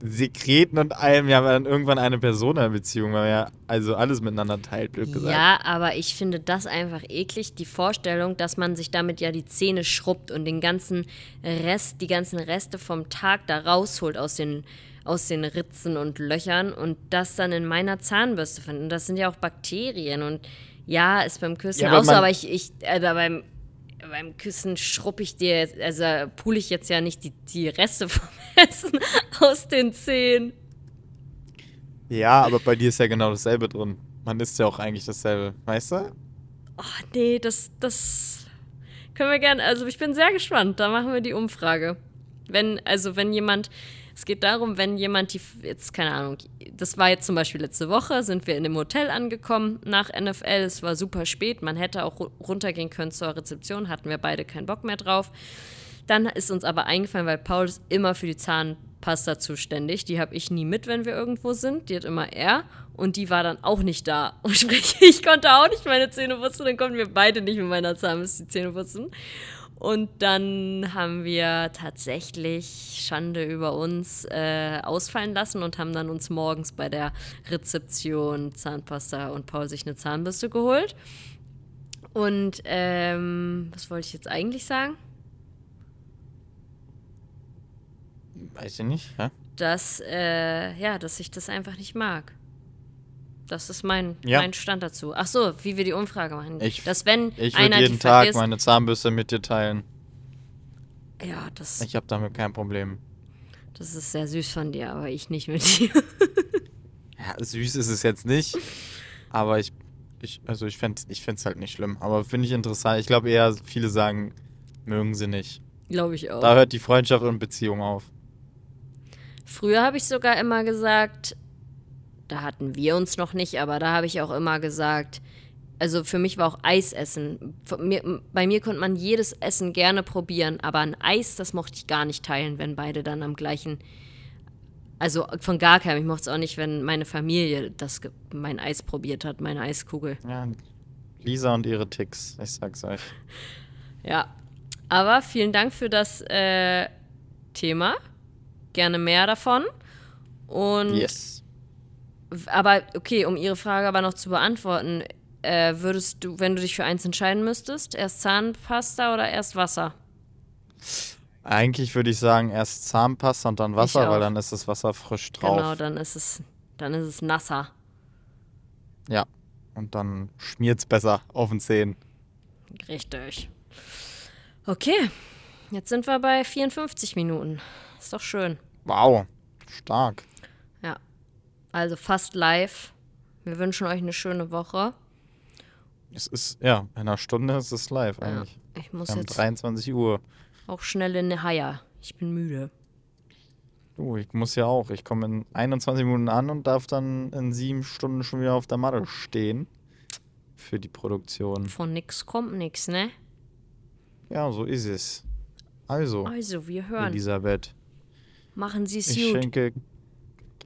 Sekreten und allem ja dann irgendwann eine Personenbeziehung, weil man ja also alles miteinander teilt, blöd gesagt. Ja, aber ich finde das einfach eklig, die Vorstellung, dass man sich damit ja die Zähne schrubbt und den ganzen Rest, die ganzen Reste vom Tag da rausholt aus den, aus den Ritzen und Löchern und das dann in meiner Zahnbürste findet. Und das sind ja auch Bakterien und ja, ist beim Küssen Ja, aber auch so, aber ich, ich äh, beim, beim Küssen schrubb ich dir, jetzt- also pule ich jetzt ja nicht die, die Reste vom Essen aus den Zähnen. Ja, aber bei dir ist ja genau dasselbe drin. Man isst ja auch eigentlich dasselbe, weißt du? Oh, nee, das, das können wir gerne. Also ich bin sehr gespannt. Da machen wir die Umfrage. Wenn, also wenn jemand, es geht darum, wenn jemand die, jetzt keine Ahnung, das war jetzt zum Beispiel letzte Woche, sind wir in dem Hotel angekommen nach NFL. Es war super spät. Man hätte auch ru- runtergehen können zur Rezeption, hatten wir beide keinen Bock mehr drauf. Dann ist uns aber eingefallen, weil Paul ist immer für die Zahnpasta zuständig. Die habe ich nie mit, wenn wir irgendwo sind. Die hat immer er. Und die war dann auch nicht da. Und sprich, ich konnte auch nicht meine Zähne putzen. Dann konnten wir beide nicht mit meiner Zahnbürste die Zähne putzen. Und dann haben wir tatsächlich Schande über uns äh, ausfallen lassen und haben dann uns morgens bei der Rezeption Zahnpasta und Paul sich eine Zahnbürste geholt. Und ähm, was wollte ich jetzt eigentlich sagen? Weiß ich nicht, hä? dass, äh, ja, dass ich das einfach nicht mag. Das ist mein, Ja. mein Stand dazu. Ach so, wie wir die Umfrage machen. Ich- dass wenn Ich einer würde jeden Tag vergisst, meine Zahnbürste mit dir teilen. ja, das, Ich habe damit kein Problem. das ist sehr süß von dir, aber ich nicht mit dir. Ja, süß ist es jetzt nicht, aber ich, ich also ich fände ich es halt nicht schlimm. Aber finde ich interessant. Ich glaube eher, viele sagen, mögen sie nicht. Glaube ich auch. Da hört die Freundschaft und Beziehung auf. Früher habe ich sogar immer gesagt, da hatten wir uns noch nicht, aber da habe ich auch immer gesagt, also für mich war auch Eis essen. Mir, bei mir konnte man jedes Essen gerne probieren, aber ein Eis, das mochte ich gar nicht teilen, wenn beide dann am gleichen. Also von gar keinem. Ich mochte es auch nicht, wenn meine Familie das mein Eis probiert hat, meine Eiskugel. Ja, Lisa und ihre Ticks, ich sag's euch. Ja. Aber vielen Dank für das äh, Thema. Gerne mehr davon. Und Yes. Aber okay, um Ihre Frage aber noch zu beantworten, äh, würdest du, wenn du dich für eins entscheiden müsstest, erst Zahnpasta oder erst Wasser? Eigentlich würde ich sagen, erst Zahnpasta und dann Wasser, weil dann ist das Wasser frisch drauf. Genau, dann ist es, dann ist es nasser. Ja. Und dann schmiert's besser auf den Zähnen. Richtig. Okay, jetzt sind wir bei 54 Minuten. Ist doch schön. Wow. Stark. Ja. Also fast live. Wir wünschen euch eine schöne Woche. Es ist, ja, in einer Stunde ist es live Ja. eigentlich. Ich muss Wir jetzt 23 Uhr. auch schnell in eine Haier. Ich bin müde. Du, ich muss ja auch. Ich komme in 21 Minuten an und darf dann in sieben Stunden schon wieder auf der Matte stehen. Für die Produktion. Von nix kommt nix, ne? Ja, so ist es. Also, Also, wir hören. Elisabeth, Machen Sie es ich gut. schenke.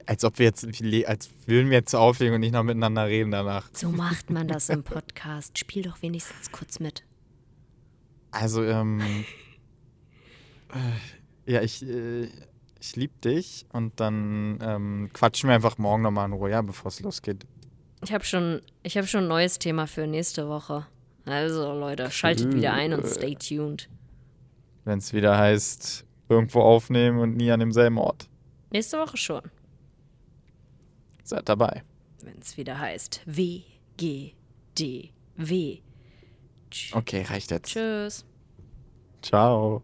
Als ob wir jetzt, als würden wir jetzt auflegen und nicht noch miteinander reden danach. So macht man das im Podcast. Spiel doch wenigstens kurz mit. Also, ähm. äh, ja, ich, äh, ich lieb dich und dann ähm, quatschen wir einfach morgen nochmal in Ruhe, ja, bevor es losgeht. Ich habe schon, ich hab schon ein neues Thema für nächste Woche. Also, Leute, schaltet wieder ein und stay tuned. Wenn es wieder heißt, irgendwo aufnehmen und nie an demselben Ort. Nächste Woche schon. Seid dabei. Wenn es wieder heißt W, G, D, W. Tsch- Okay, reicht jetzt. Tschüss. Ciao.